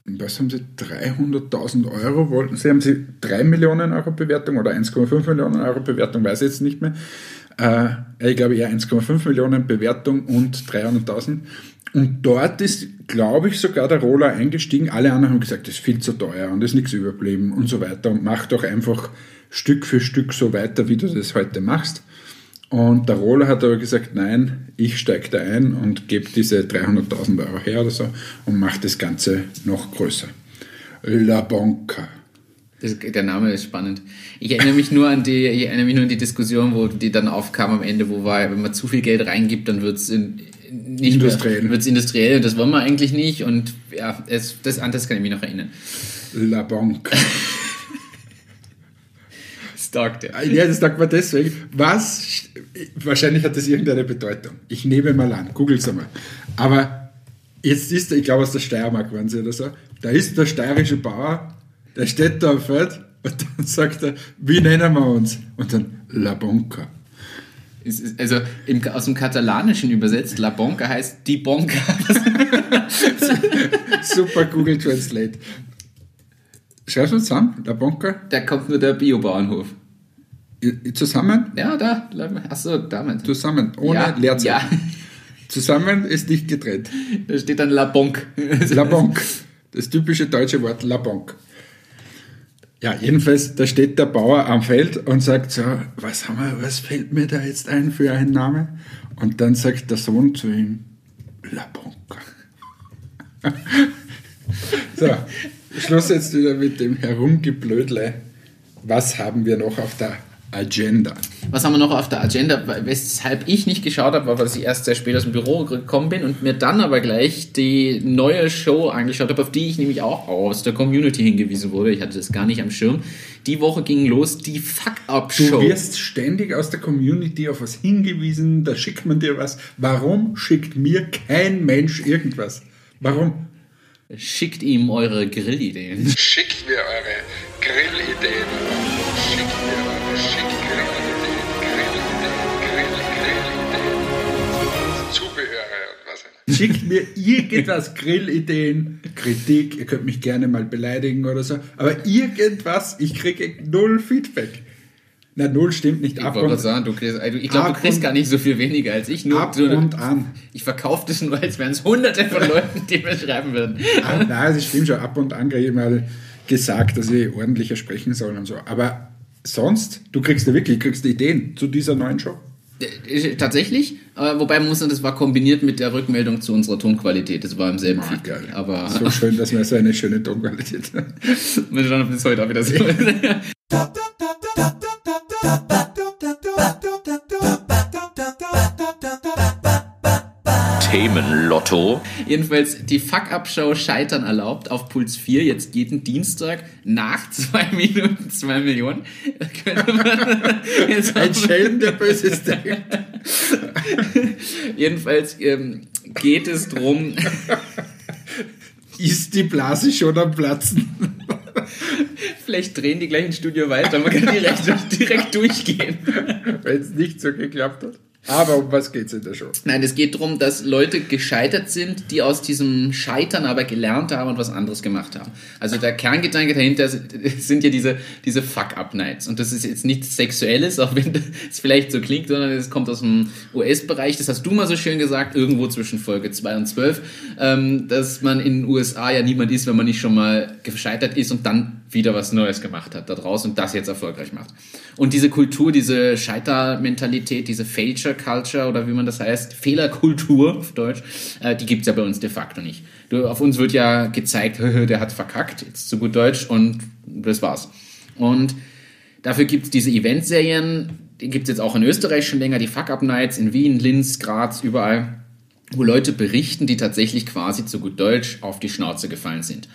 was haben sie, 300.000 Euro wollten sie, haben sie 3 Millionen Euro Bewertung oder 1,5 Millionen Euro Bewertung, weiß ich jetzt nicht mehr. Äh, ich glaube eher 1,5 Millionen Bewertung und 300.000. Und dort ist, glaube ich, sogar der Roller eingestiegen. Alle anderen haben gesagt, das ist viel zu teuer und ist nichts überblieben und so weiter und mach doch einfach Stück für Stück so weiter, wie du das heute machst. Und der Roller hat aber gesagt, nein, ich steige da ein und gebe diese 300.000 Euro her oder so und mache das Ganze noch größer. La Banca. Das, der Name ist spannend. Ich erinnere mich nur an die, ich erinnere mich nur an die Diskussion, wo die dann aufkam am Ende, wo war, wenn man zu viel Geld reingibt, dann wird es in, nicht Industriell. Wird es industriell, das wollen wir eigentlich nicht. Und ja, es, das, an das kann ich mich noch erinnern. La Banca. Stark, der. Ja, das sagt man deswegen. Was, wahrscheinlich hat das irgendeine Bedeutung. Ich nehme mal an, googel's einmal. Aber jetzt ist, ich glaube aus der Steiermark waren sie oder so, da ist der steirische Bauer Der steht da am Feld und dann sagt er, wie nennen wir uns? Und dann La Bonca. Es ist- Also im, aus dem Katalanischen übersetzt, La Bonca heißt die Bonca. Super Google Translate. Schreibst du zusammen? La Bonca? Da kommt nur der Biobauernhof. I- Zusammen? Ja, da. Achso, damit. Zusammen, ohne ja, Leerzeichen. Ja, Zusammen ist nicht getrennt. da steht dann La Bonk. La Banque. Das typische deutsche Wort La Banque. Ja, jedenfalls, da steht der Bauer am Feld und sagt so, was haben wir, was fällt mir da jetzt ein für einen Name? Und dann sagt der Sohn zu ihm, La Banque. so, Schluss jetzt wieder mit dem Herumgeblödle. Was haben wir noch auf der Agenda? Was haben wir noch auf der Agenda? Weshalb ich nicht geschaut habe, war, weil ich erst sehr spät aus dem Büro gekommen bin und mir dann aber gleich die neue Show angeschaut habe, auf die ich nämlich auch aus der Community hingewiesen wurde. Ich hatte das gar nicht am Schirm. Die Woche ging los die Du Fuck-Up-Show. wirst ständig aus der Community auf was hingewiesen, da schickt man dir was. Warum schickt mir kein Mensch irgendwas? Warum? Schickt ihm eure Grillideen. Schickt mir eure Grillideen. Schickt mir Schickt mir irgendwas, Grillideen, Kritik, ihr könnt mich gerne mal beleidigen oder so, aber irgendwas, ich kriege null Feedback. Na, null stimmt nicht. Ich Ab wollte und, sagen, du kriegst, also ich glaube, du kriegst gar nicht so viel weniger als ich. Nur ab du, und an. Ich verkaufe das nur, als wären es hunderte von Leuten, die mir schreiben würden. Ah, Nein, das stimmt schon. Ab und an kriege ich mal gesagt, dass ich ordentlicher sprechen soll und so. Aber sonst, du kriegst ja wirklich, kriegst Ideen zu dieser neuen Show. Äh, Tatsächlich, aber wobei man muss sagen, das war kombiniert mit der Rückmeldung zu unserer Tonqualität. Das war im selben Feed. geil. Aber So schön, dass wir so eine schöne Tonqualität haben. mal schauen, ob das heute auch wieder so ist. Themenlotto. Jedenfalls die Fuck-Up-Show Scheitern erlaubt auf Puls 4, jetzt jeden Dienstag nach zwei Minuten zwei Millionen. Ein Schelm, der Böses denkt. Jedenfalls ähm, geht es drum, Ist die Blase schon am Platzen? vielleicht drehen die gleich ins Studio weiter, man kann direkt, direkt durchgehen. Wenn es nicht so geklappt hat. Aber um was geht's in der Show? Nein, es geht darum, dass Leute gescheitert sind, die aus diesem Scheitern aber gelernt haben und was anderes gemacht haben. Also der Kerngedanke dahinter sind ja diese, diese Fuck-Up-Nights. Und das ist jetzt nichts Sexuelles, auch wenn es vielleicht so klingt, sondern es kommt aus dem US-Bereich. Das hast du mal so schön gesagt, irgendwo zwischen Folge 2 und 12, ähm, dass man in den USA ja niemand ist, wenn man nicht schon mal gescheitert ist und dann wieder was Neues gemacht hat da draußen und das jetzt erfolgreich macht. Und diese Kultur, diese Scheitermentalität, diese Failure Culture oder wie man das heißt, Fehlerkultur auf Deutsch, äh, die gibt's ja bei uns de facto nicht. Du, auf uns wird ja gezeigt, der hat verkackt, jetzt zu gut Deutsch und das war's. Und dafür gibt's diese Eventserien, die gibt's jetzt auch in Österreich schon länger, die Fuck-Up-Nights in Wien, Linz, Graz, überall wo Leute berichten, die tatsächlich quasi zu gut Deutsch auf die Schnauze gefallen sind.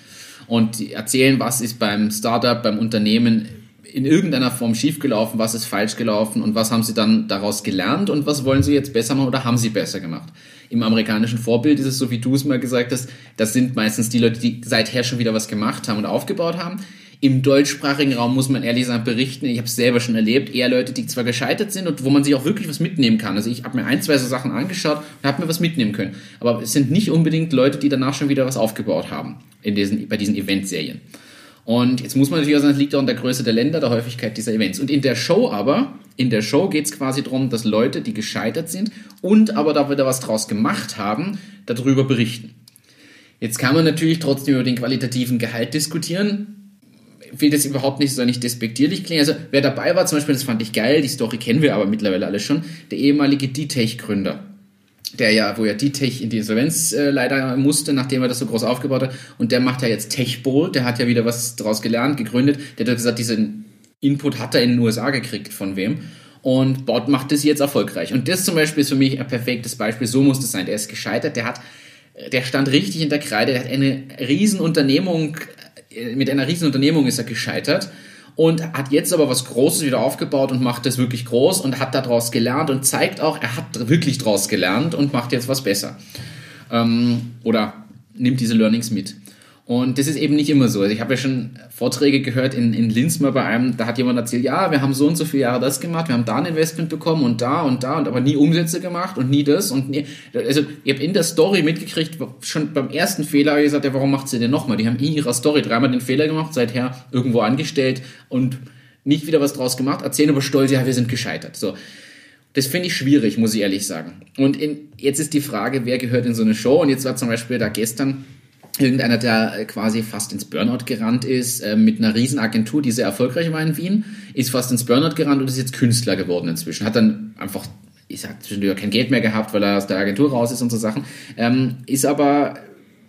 Und erzählen, was ist beim Startup, beim Unternehmen in irgendeiner Form schiefgelaufen, was ist falsch gelaufen und was haben sie dann daraus gelernt und was wollen sie jetzt besser machen oder haben sie besser gemacht. Im amerikanischen Vorbild ist es so, wie du es mal gesagt hast, das sind meistens die Leute, die seither schon wieder was gemacht haben und aufgebaut haben. Im deutschsprachigen Raum muss man ehrlich sagen berichten, ich habe es selber schon erlebt, eher Leute, die zwar gescheitert sind und wo man sich auch wirklich was mitnehmen kann. Also ich habe mir ein, zwei so Sachen angeschaut und habe mir was mitnehmen können. Aber es sind nicht unbedingt Leute, die danach schon wieder was aufgebaut haben in diesen, bei diesen Eventserien. Und jetzt muss man natürlich auch sagen, es liegt auch an der Größe der Länder, der Häufigkeit dieser Events. Und in der Show aber, in der Show geht es quasi darum, dass Leute, die gescheitert sind und aber da wieder was draus gemacht haben, darüber berichten. Jetzt kann man natürlich trotzdem über den qualitativen Gehalt diskutieren. Will das überhaupt nicht so nicht despektierlich klingen. Also wer dabei war, zum Beispiel, das fand ich geil, die Story kennen wir aber mittlerweile alle schon, der ehemalige D-Tech-Gründer der ja, wo ja die Tech in die Insolvenz äh, leider musste, nachdem er das so groß aufgebaut hat. Und der macht ja jetzt Techbowl, der hat ja wieder was daraus gelernt, gegründet. Der hat gesagt, diesen Input hat er in den USA gekriegt, von wem. Und baut, macht das jetzt erfolgreich. Und das zum Beispiel ist für mich ein perfektes Beispiel. So muss das sein. Der ist gescheitert, der hat, der stand richtig in der Kreide, der hat eine Riesenunternehmung, mit einer Riesenunternehmung ist er gescheitert und hat jetzt aber was Großes wieder aufgebaut und macht das wirklich groß und hat daraus gelernt und zeigt auch, er hat wirklich daraus gelernt und macht jetzt was besser. Ähm, oder nimmt diese Learnings mit. Und das ist eben nicht immer so. Also ich habe ja schon Vorträge gehört in, in Linz mal bei einem, da hat jemand erzählt, ja, wir haben so und so viele Jahre das gemacht, wir haben da ein Investment bekommen und da und da und aber nie Umsätze gemacht und nie das und nie. Also ich habe in der Story mitgekriegt, schon beim ersten Fehler habe ich gesagt, ja, warum macht sie denn nochmal? Die haben in ihrer Story dreimal den Fehler gemacht, seither irgendwo angestellt und nicht wieder was draus gemacht, erzählen aber stolz, ja, wir sind gescheitert. So. Das finde ich schwierig, muss ich ehrlich sagen. Und in, jetzt ist die Frage, wer gehört in so eine Show? Und jetzt war zum Beispiel da gestern irgendeiner, der quasi fast ins Burnout gerannt ist, äh, mit einer Riesenagentur, die sehr erfolgreich war in Wien, ist fast ins Burnout gerannt und ist jetzt Künstler geworden inzwischen. Hat dann einfach, ich sag zwischendurch kein Geld mehr gehabt, weil er aus der Agentur raus ist und so Sachen. Ähm, ist aber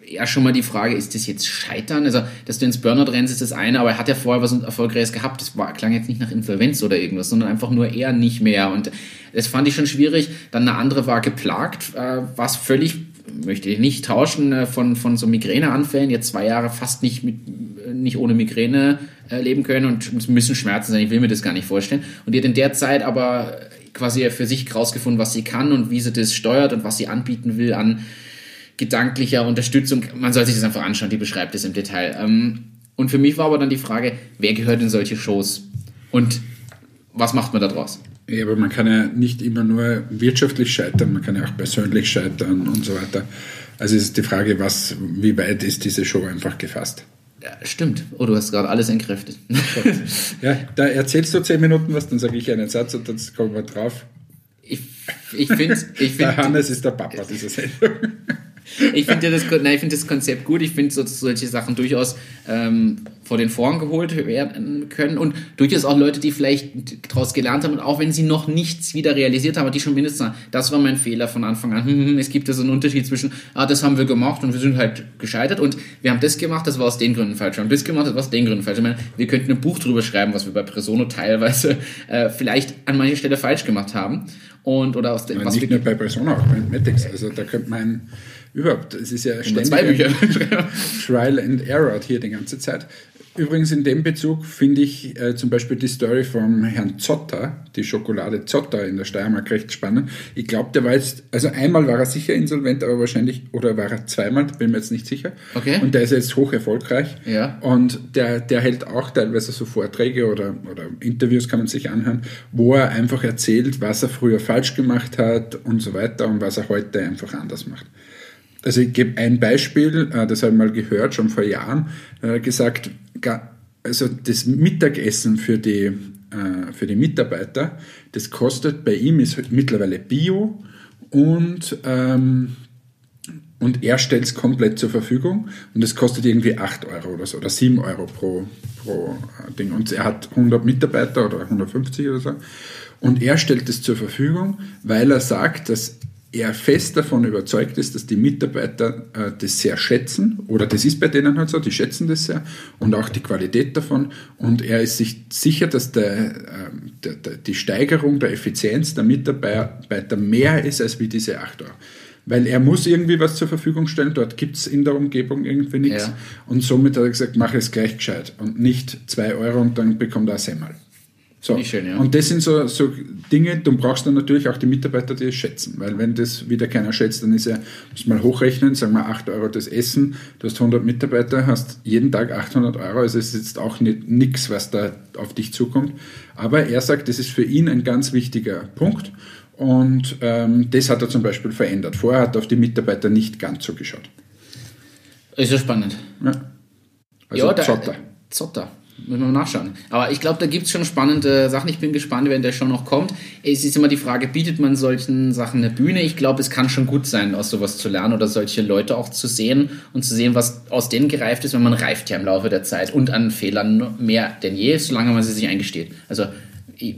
ja schon mal die Frage, ist das jetzt Scheitern? Also, dass du ins Burnout rennst, ist das eine, aber er hat ja vorher was Erfolgreiches gehabt. Das war, klang jetzt nicht nach Insolvenz oder irgendwas, sondern einfach nur eher nicht mehr. Und das fand ich schon schwierig. Dann eine andere war geplagt, äh, was völlig möchte ich nicht tauschen äh, von, von so Migräneanfällen, jetzt zwei Jahre fast nicht, mit, nicht ohne Migräne äh, leben können und es müssen Schmerzen sein, ich will mir das gar nicht vorstellen. Und die hat in der Zeit aber quasi für sich herausgefunden, was sie kann und wie sie das steuert und was sie anbieten will an gedanklicher Unterstützung. Man soll sich das einfach anschauen, die beschreibt es im Detail. Ähm, und für mich war aber dann die Frage, wer gehört in solche Shows und was macht man da draus? Ja, aber man kann ja nicht immer nur wirtschaftlich scheitern, man kann ja auch persönlich scheitern und so weiter. Also ist die Frage, was, wie weit ist diese Show einfach gefasst? Ja, stimmt. Oh, du hast gerade alles entkräftet. ja, da erzählst du zehn Minuten was, dann sage ich einen Satz und dann kommen wir drauf. Ich, ich finde. Ich find, der Hannes ist der Papa dieser Sendung. Ich finde das, find das Konzept gut. Ich finde so, solche Sachen durchaus ähm, vor den Vorhang geholt werden können und durchaus auch Leute, die vielleicht daraus gelernt haben und auch wenn sie noch nichts wieder realisiert haben, die schon mindestens sagen, das war mein Fehler von Anfang an. Hm, es gibt da so einen Unterschied zwischen, ah, das haben wir gemacht und wir sind halt gescheitert und wir haben das gemacht, das war aus den Gründen falsch. Wir haben das gemacht, das war aus den Gründen falsch. Ich meine, wir könnten ein Buch drüber schreiben, was wir bei Presono teilweise äh, vielleicht an mancher Stelle falsch gemacht haben. Und, oder aus dem, was nicht nur bei Persona, auch bei Metics. Also da könnte man überhaupt, es ist ja ständig zwei Bücher. Trial and Error hier die ganze Zeit. Übrigens in dem Bezug finde ich äh, zum Beispiel die Story vom Herrn Zotter, die Schokolade Zotter in der Steiermark recht spannend. Ich glaube, der war jetzt, also einmal war er sicher insolvent, aber wahrscheinlich, oder war er zweimal, bin mir jetzt nicht sicher. Okay. Und der ist jetzt hoch erfolgreich. Ja. Und der, der hält auch teilweise so Vorträge oder, oder Interviews kann man sich anhören, wo er einfach erzählt, was er früher falsch gemacht hat und so weiter und was er heute einfach anders macht. Also ich gebe ein Beispiel, äh, das habe ich mal gehört, schon vor Jahren, äh, gesagt, also das Mittagessen für die, äh, für die Mitarbeiter, das kostet bei ihm ist mittlerweile Bio und, ähm, und er stellt es komplett zur Verfügung und es kostet irgendwie 8 Euro oder so oder 7 Euro pro, pro Ding. Und er hat 100 Mitarbeiter oder 150 oder so. Und er stellt es zur Verfügung, weil er sagt, dass er fest davon überzeugt ist, dass die Mitarbeiter äh, das sehr schätzen, oder das ist bei denen halt so, die schätzen das sehr und auch die Qualität davon. Und er ist sich sicher, dass der, äh, der, der, die Steigerung der Effizienz der Mitarbeiter mehr ist als wie diese 8 Euro. Weil er muss irgendwie was zur Verfügung stellen, dort gibt es in der Umgebung irgendwie nichts. Ja. Und somit hat er gesagt, mach es gleich gescheit und nicht 2 Euro und dann bekommt er ein Semmel. So. Schön, ja. Und das sind so, so Dinge, du brauchst dann natürlich auch die Mitarbeiter, die es schätzen. Weil wenn das wieder keiner schätzt, dann ist ja, muss mal hochrechnen, sagen wir 8 Euro das Essen, du hast 100 Mitarbeiter, hast jeden Tag 800 Euro, also es ist jetzt auch nichts, was da auf dich zukommt. Aber er sagt, das ist für ihn ein ganz wichtiger Punkt. Und ähm, das hat er zum Beispiel verändert. Vorher hat er auf die Mitarbeiter nicht ganz so geschaut. Ist ja spannend. Ja. Also ja, Zotter. Zotter. Müssen wir mal nachschauen. Aber ich glaube, da gibt es schon spannende Sachen. Ich bin gespannt, wenn der schon noch kommt. Es ist immer die Frage, bietet man solchen Sachen eine Bühne? Ich glaube, es kann schon gut sein, aus sowas zu lernen oder solche Leute auch zu sehen und zu sehen, was aus denen gereift ist, wenn man reift ja im Laufe der Zeit und an Fehlern mehr denn je, solange man sie sich eingesteht. Also ich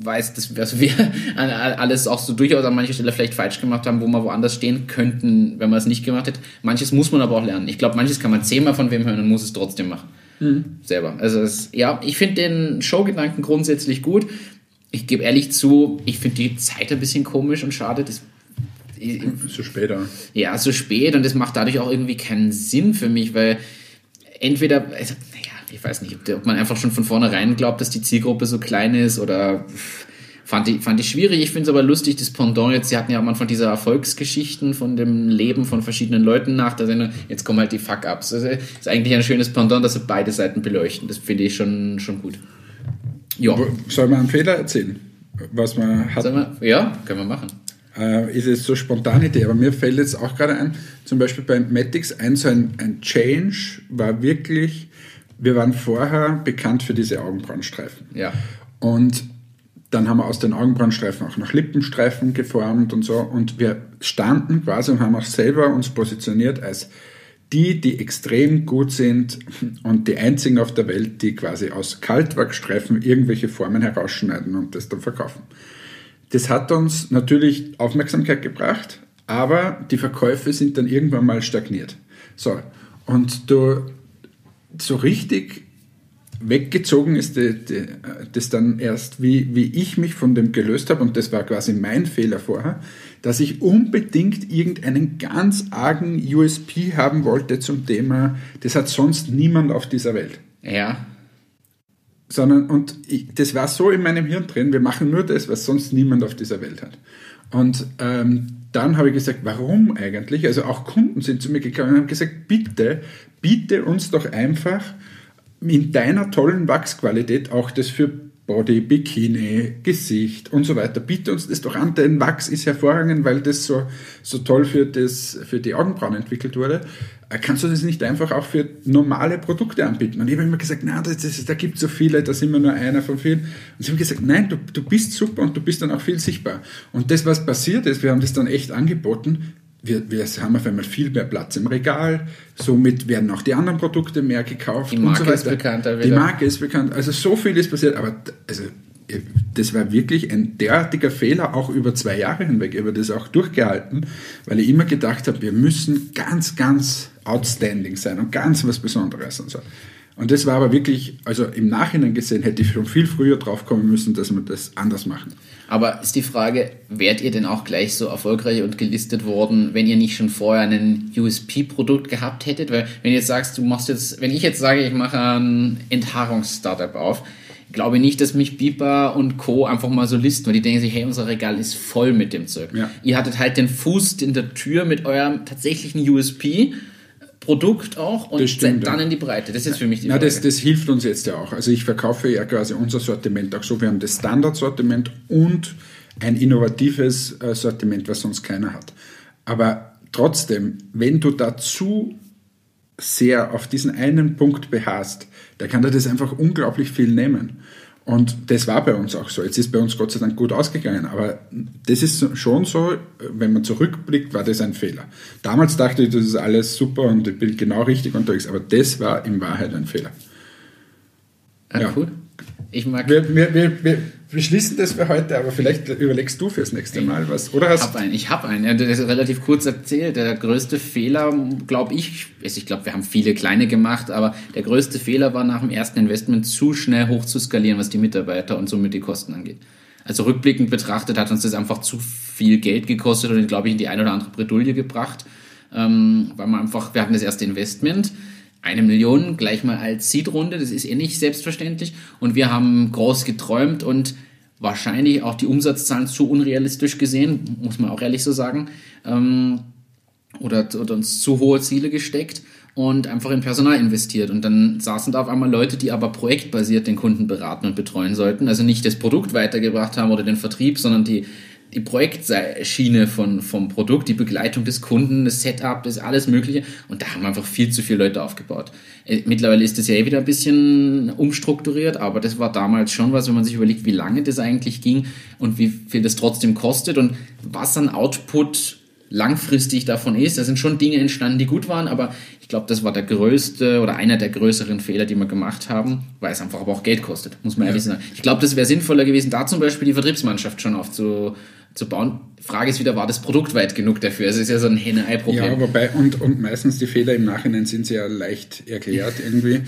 weiß, dass wir alles auch so durchaus an mancher Stelle vielleicht falsch gemacht haben, wo wir woanders stehen könnten, wenn man es nicht gemacht hätte. Manches muss man aber auch lernen. Ich glaube, manches kann man zehnmal von wem hören und muss es trotzdem machen. Mhm. Selber. Also es, ja, ich finde den Showgedanken grundsätzlich gut. Ich gebe ehrlich zu, ich finde die Zeit ein bisschen komisch und schade. Das, so spät, ja. so spät und das macht dadurch auch irgendwie keinen Sinn für mich, weil entweder, also, naja, ich weiß nicht, ob man einfach schon von vornherein glaubt, dass die Zielgruppe so klein ist oder Fand ich, fand ich schwierig, ich finde es aber lustig, das Pendant jetzt, sie hatten ja am Anfang diese Erfolgsgeschichten von dem Leben von verschiedenen Leuten nach der Sendung, jetzt kommen halt die Fuck-Ups. Also ist eigentlich ein schönes Pendant, dass sie beide Seiten beleuchten. Das finde ich schon, schon gut. Ja. Soll man einen Fehler erzählen, was man hat? Wir, ja, können wir machen. Äh, ist jetzt so spontane Idee, aber mir fällt jetzt auch gerade ein, zum Beispiel bei Matix ein so ein, ein Change war wirklich, wir waren vorher bekannt für diese Augenbrauenstreifen. Ja. Und dann haben wir aus den Augenbrauenstreifen auch noch Lippenstreifen geformt und so. Und wir standen quasi und haben auch selber uns positioniert als die, die extrem gut sind und die einzigen auf der Welt, die quasi aus Kaltwachsstreifen irgendwelche Formen herausschneiden und das dann verkaufen. Das hat uns natürlich Aufmerksamkeit gebracht, aber die Verkäufe sind dann irgendwann mal stagniert. So, und du, so richtig weggezogen ist die, die, das dann erst, wie, wie ich mich von dem gelöst habe, und das war quasi mein Fehler vorher, dass ich unbedingt irgendeinen ganz argen USP haben wollte zum Thema, das hat sonst niemand auf dieser Welt. Ja. Sondern, und ich, das war so in meinem Hirn drin, wir machen nur das, was sonst niemand auf dieser Welt hat. Und ähm, dann habe ich gesagt, warum eigentlich? Also auch Kunden sind zu mir gekommen und haben gesagt, bitte, biete uns doch einfach in deiner tollen Wachsqualität auch das für Body, Bikini, Gesicht und so weiter. Biete uns das doch an, denn Wachs ist hervorragend, weil das so, so toll für, das, für die Augenbrauen entwickelt wurde. Äh, kannst du das nicht einfach auch für normale Produkte anbieten? Und ich habe immer gesagt, nein, das, das, da gibt es so viele, da sind wir nur einer von vielen. Und sie haben gesagt, nein, du, du bist super und du bist dann auch viel sichtbar. Und das, was passiert ist, wir haben das dann echt angeboten, wir, wir haben auf einmal viel mehr Platz im Regal, somit werden auch die anderen Produkte mehr gekauft. Die Marke so ist bekannter Die Marke ist bekannt. Also so viel ist passiert, aber also, das war wirklich ein derartiger Fehler, auch über zwei Jahre hinweg. Ich habe das auch durchgehalten, weil ich immer gedacht habe, wir müssen ganz, ganz outstanding sein und ganz was Besonderes und so. Und das war aber wirklich, also im Nachhinein gesehen, hätte ich schon viel früher drauf kommen müssen, dass wir das anders machen. Aber ist die Frage, wärt ihr denn auch gleich so erfolgreich und gelistet worden, wenn ihr nicht schon vorher ein USP-Produkt gehabt hättet? Weil wenn du jetzt sagst, du machst jetzt, wenn ich jetzt sage, ich mache ein Enthaarungs-Startup auf, glaube nicht, dass mich Biber und Co. einfach mal so listen, weil die denken sich, hey, unser Regal ist voll mit dem Zeug. Ja. Ihr hattet halt den Fuß in der Tür mit eurem tatsächlichen USP Produkt auch und stimmt, dann ja. in die Breite. Das ist für mich die Na, Frage. das, das hilft uns jetzt ja auch. Also ich verkaufe ja quasi unser Sortiment auch so. Wir haben das Standardsortiment und ein innovatives äh, Sortiment, was sonst keiner hat. Aber trotzdem, wenn du dazu sehr auf diesen einen Punkt beharrst, der kann dir das einfach unglaublich viel nehmen. Und das war bei uns auch so. Jetzt ist bei uns Gott sei Dank gut ausgegangen, aber das ist schon so, wenn man zurückblickt, war das ein Fehler. Damals dachte ich, das ist alles super und ich bin genau richtig unterwegs, aber das war in Wahrheit ein Fehler. ah, ja. cool. Ich mag. Wir, wir, wir, wir beschließen das für heute, aber vielleicht überlegst du fürs nächste Mal was. Oder Ich hast habe einen, ich habe einen. Das ist relativ kurz erzählt. Der größte Fehler, glaube ich, ist, ich glaube, wir haben viele kleine gemacht, aber der größte Fehler war nach dem ersten Investment zu schnell hoch zu skalieren, was die Mitarbeiter und somit die Kosten angeht. Also rückblickend betrachtet hat uns das einfach zu viel Geld gekostet und, glaube ich, in die eine oder andere Bredouille gebracht, ähm, weil man einfach, wir hatten das erste Investment, eine Million gleich mal als Seed-Runde, das ist eh nicht selbstverständlich. Und wir haben groß geträumt und wahrscheinlich auch die Umsatzzahlen zu unrealistisch gesehen, muss man auch ehrlich so sagen, ähm, oder, oder uns zu hohe Ziele gesteckt und einfach in Personal investiert. Und dann saßen da auf einmal Leute, die aber projektbasiert den Kunden beraten und betreuen sollten. Also nicht das Produkt weitergebracht haben oder den Vertrieb, sondern die, die Projektschiene von, vom Produkt, die Begleitung des Kunden, das Setup, das alles Mögliche. Und da haben einfach viel zu viele Leute aufgebaut. Äh, Mittlerweile ist das ja eh wieder ein bisschen umstrukturiert, aber das war damals schon was, wenn man sich überlegt, wie lange das eigentlich ging und wie viel das trotzdem kostet und was an Output langfristig davon ist. Da sind schon Dinge entstanden, die gut waren, aber ich glaube, das war der größte oder einer der größeren Fehler, die wir gemacht haben, weil es einfach aber auch Geld kostet, muss man ehrlich sagen. Ich glaube, das wäre sinnvoller gewesen, da zum Beispiel die Vertriebsmannschaft schon aufzubauen. Frage ist wieder, war das Produkt weit genug dafür? Es ist ja so ein Henne-Ei-Problem. Ja, wobei, und, und meistens die Fehler im Nachhinein sind sehr leicht erklärt irgendwie.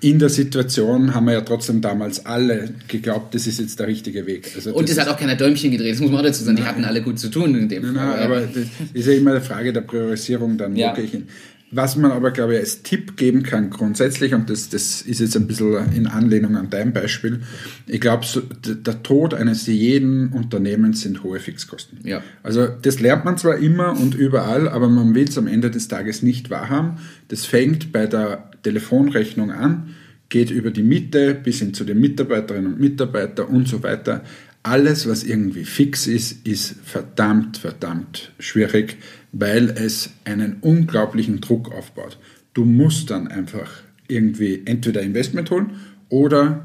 In der Situation haben wir ja trotzdem damals alle geglaubt, das ist jetzt der richtige Weg. Also und es hat auch keiner Däumchen gedreht, das muss man auch dazu sagen. Die hatten alle gut zu tun in dem Nein, aber das ist ja immer eine Frage der Priorisierung dann, Ja. wo gehe ich hin. Was man aber, glaube ich, als Tipp geben kann grundsätzlich, und das, das ist jetzt ein bisschen in Anlehnung an dein Beispiel, ich glaube, so, der Tod eines jeden Unternehmens sind hohe Fixkosten. Ja. Also das lernt man zwar immer und überall, aber man will es am Ende des Tages nicht wahrhaben. Das fängt bei der Telefonrechnung an, geht über die Miete bis hin zu den Mitarbeiterinnen und Mitarbeitern und so weiter. Alles, was irgendwie fix ist, ist verdammt, verdammt schwierig weil es einen unglaublichen Druck aufbaut. Du musst dann einfach irgendwie entweder Investment holen oder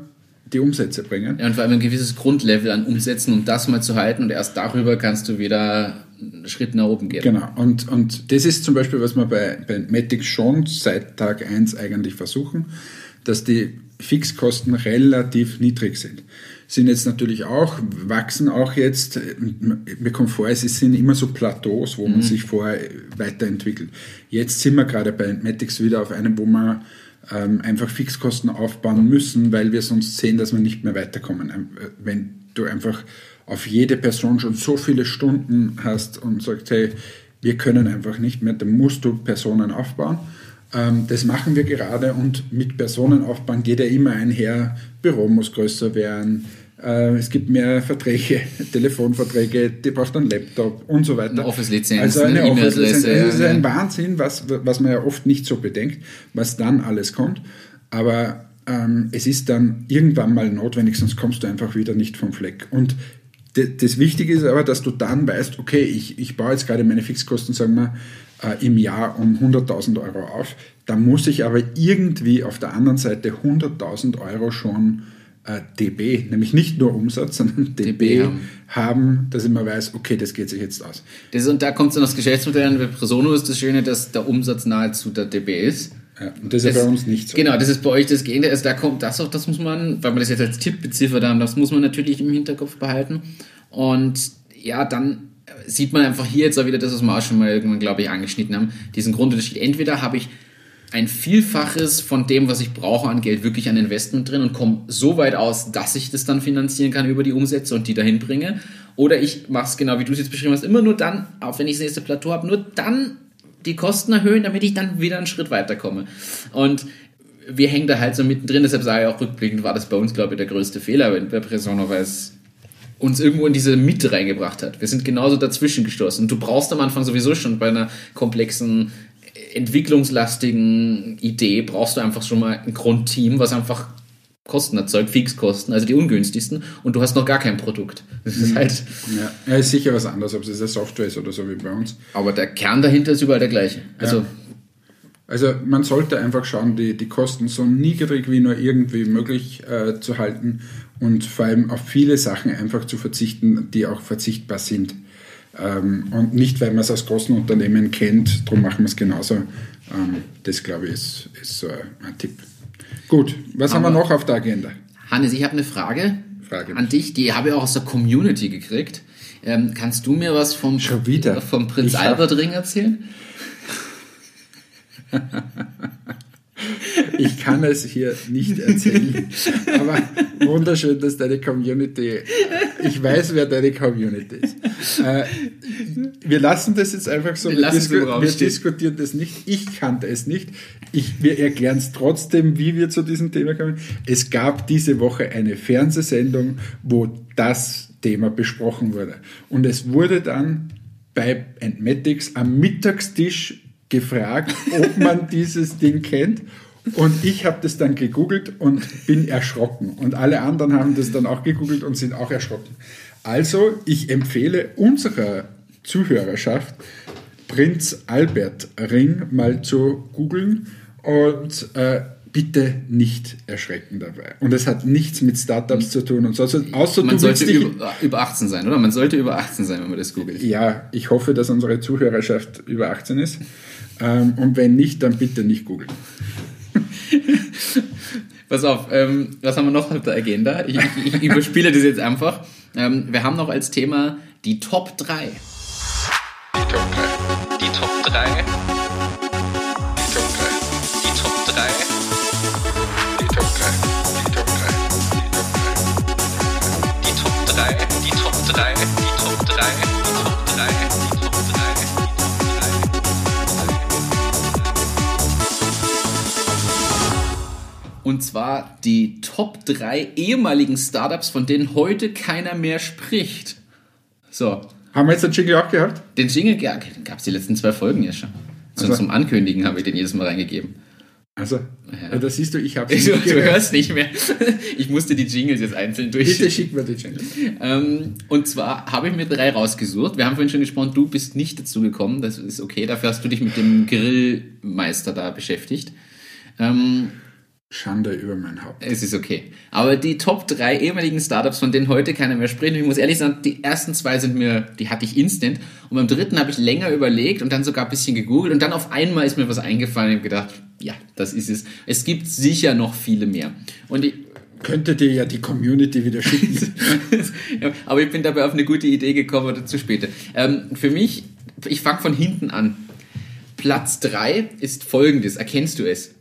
die Umsätze bringen. Ja, und vor allem ein gewisses Grundlevel an Umsätzen, um das mal zu halten und erst darüber kannst du wieder einen Schritt nach oben gehen. Genau, und, und das ist zum Beispiel, was wir bei, bei Matic schon seit Tag 1 eigentlich versuchen, dass die Fixkosten relativ niedrig sind sind jetzt natürlich auch, wachsen auch jetzt, mir kommt vor, es sind immer so Plateaus, wo man mhm. sich vorher weiterentwickelt. Jetzt sind wir gerade bei Matics wieder auf einem, wo wir ähm, einfach Fixkosten aufbauen müssen, weil wir sonst sehen, dass wir nicht mehr weiterkommen. Ähm, wenn du einfach auf jede Person schon so viele Stunden hast und sagst, hey, wir können einfach nicht mehr, dann musst du Personen aufbauen. Ähm, das machen wir gerade und mit Personen aufbauen geht ja immer einher, Büro muss größer werden, äh, es gibt mehr Verträge, Telefonverträge, die braucht einen Laptop und so weiter. Eine Office-Lizenz, also eine, eine Office-Lizenz. Es ist ein Wahnsinn, was, was man ja oft nicht so bedenkt, was dann alles kommt. Aber ähm, es ist dann irgendwann mal notwendig, sonst kommst du einfach wieder nicht vom Fleck. Und das Wichtige ist aber, dass du dann weißt, okay, ich, ich baue jetzt gerade meine Fixkosten, sagen wir, äh, im Jahr um 100.000 Euro auf. Da muss ich aber irgendwie auf der anderen Seite 100.000 Euro schon äh, DB, nämlich nicht nur Umsatz, sondern DB, DB haben. haben. dass ich mal weiß, okay, das geht sich jetzt aus. Das, und da kommt es dann das Geschäftsmodell an. Bei Presono ist das Schöne, dass der Umsatz nahezu der DB ist. Ja, und das ist das, ja bei uns nicht so. Genau, das ist bei euch das Gehende. Also da kommt das auch, das muss man, weil man das jetzt als Tipp beziffert haben, das muss man natürlich im Hinterkopf behalten. Und ja, dann sieht man einfach hier jetzt auch wieder das, was wir auch schon mal irgendwann, glaube ich, angeschnitten haben, diesen Grundunterschied. Entweder habe ich ein Vielfaches von dem, was ich brauche an Geld, wirklich an Investment drin und komme so weit aus, dass ich das dann finanzieren kann über die Umsätze und die dahin bringe. Oder ich mache es genau, wie du es jetzt beschrieben hast, immer nur dann, auch wenn ich das nächste Plateau habe, nur dann die Kosten erhöhen, damit ich dann wieder einen Schritt weiterkomme. Und wir hängen da halt so mittendrin, deshalb sage ich auch rückblickend, war das bei uns, glaube ich, der größte Fehler bei Presono, weil es uns irgendwo in diese Mitte reingebracht hat. Wir sind genauso dazwischen gestoßen. Du brauchst am Anfang sowieso schon bei einer komplexen entwicklungslastigen Idee brauchst du einfach schon mal ein Grundteam, was einfach Kosten erzeugt, Fixkosten, also die ungünstigsten, und du hast noch gar kein Produkt. Das ist mhm. halt. Ja, ja ist sicher was anderes, ob es eine Software ist oder so wie bei uns. Aber der Kern dahinter ist überall der gleiche. Also, ja. also man sollte einfach schauen, die, die Kosten so niedrig wie nur irgendwie möglich äh, zu halten und vor allem auf viele Sachen einfach zu verzichten, die auch verzichtbar sind. Ähm, und nicht, weil man es aus großen Unternehmen kennt, darum machen wir es genauso. Ähm, das, glaube ich, ist, ist so ein Tipp. Gut, was Aber haben wir noch auf der Agenda? Hannes, ich habe eine Frage, Frage an dich, die habe ich auch aus der Community gekriegt. Ähm, kannst du mir was vom, Schon wieder? vom Prinz ich Albert Ring erzählen? Ich kann es hier nicht erzählen, aber wunderschön, dass deine Community, ich weiß, wer deine Community ist. Äh, wir lassen das jetzt einfach so, wir, wir, disku wir diskutieren das nicht, ich kannte es nicht, ich, wir erklären es trotzdem, wie wir zu diesem Thema kommen. Es gab diese Woche eine Fernsehsendung, wo das Thema besprochen wurde. Und es wurde dann bei Entmatics am Mittagstisch gefragt, ob man dieses Ding kennt. Und ich habe das dann gegoogelt und bin erschrocken. Und alle anderen haben das dann auch gegoogelt und sind auch erschrocken. Also, ich empfehle unserer Zuhörerschaft, Prinz Albert Ring mal zu googeln und äh, bitte nicht erschrecken dabei. Und es hat nichts mit Startups zu tun und so. Also, außer man sollte über, über 18 sein, oder? Man sollte über 18 sein, wenn man das googelt. Ja, ich hoffe, dass unsere Zuhörerschaft über 18 ist. Ähm, und wenn nicht, dann bitte nicht googeln. Pass auf, ähm, was haben wir noch auf der Agenda? Ich, ich, ich überspiele das jetzt einfach. Ähm, wir haben noch als Thema die Top 3. Die Top 3. Die Top 3. Und zwar die Top 3 ehemaligen Startups, von denen heute keiner mehr spricht. So, Haben wir jetzt den Jingle auch gehabt? den Jingle ja, den gab es die letzten zwei Folgen ja schon. So, Also- Zum Ankündigen habe ich den jedes Mal reingegeben. Also, Ja. ja. da siehst du, ich habe Du, du hörst nicht mehr. Ich musste die Jingles jetzt einzeln durch. Bitte schick mir die Jingle. Ähm, und zwar habe ich mir drei rausgesucht. Wir haben vorhin schon gesprochen, du bist nicht dazu gekommen. Das ist okay. Dafür hast du dich mit dem Grillmeister da beschäftigt. Ähm, Schande über mein Haupt. es ist okay. Aber die Top 3 ehemaligen Startups, von denen heute keiner mehr spricht, ich muss ehrlich sagen, die ersten zwei sind mir, die hatte ich instant. Und beim dritten habe ich länger überlegt und dann sogar ein bisschen gegoogelt und dann auf einmal ist mir was eingefallen und ich habe gedacht, ja, das ist es. Es gibt sicher noch viele mehr. Und ich, Könnte dir ja die Community wieder schicken. ja, aber ich bin dabei auf eine gute Idee gekommen, oder zu spät. Ähm, für mich, ich fange von hinten an. Platz 3 ist folgendes, erkennst du es?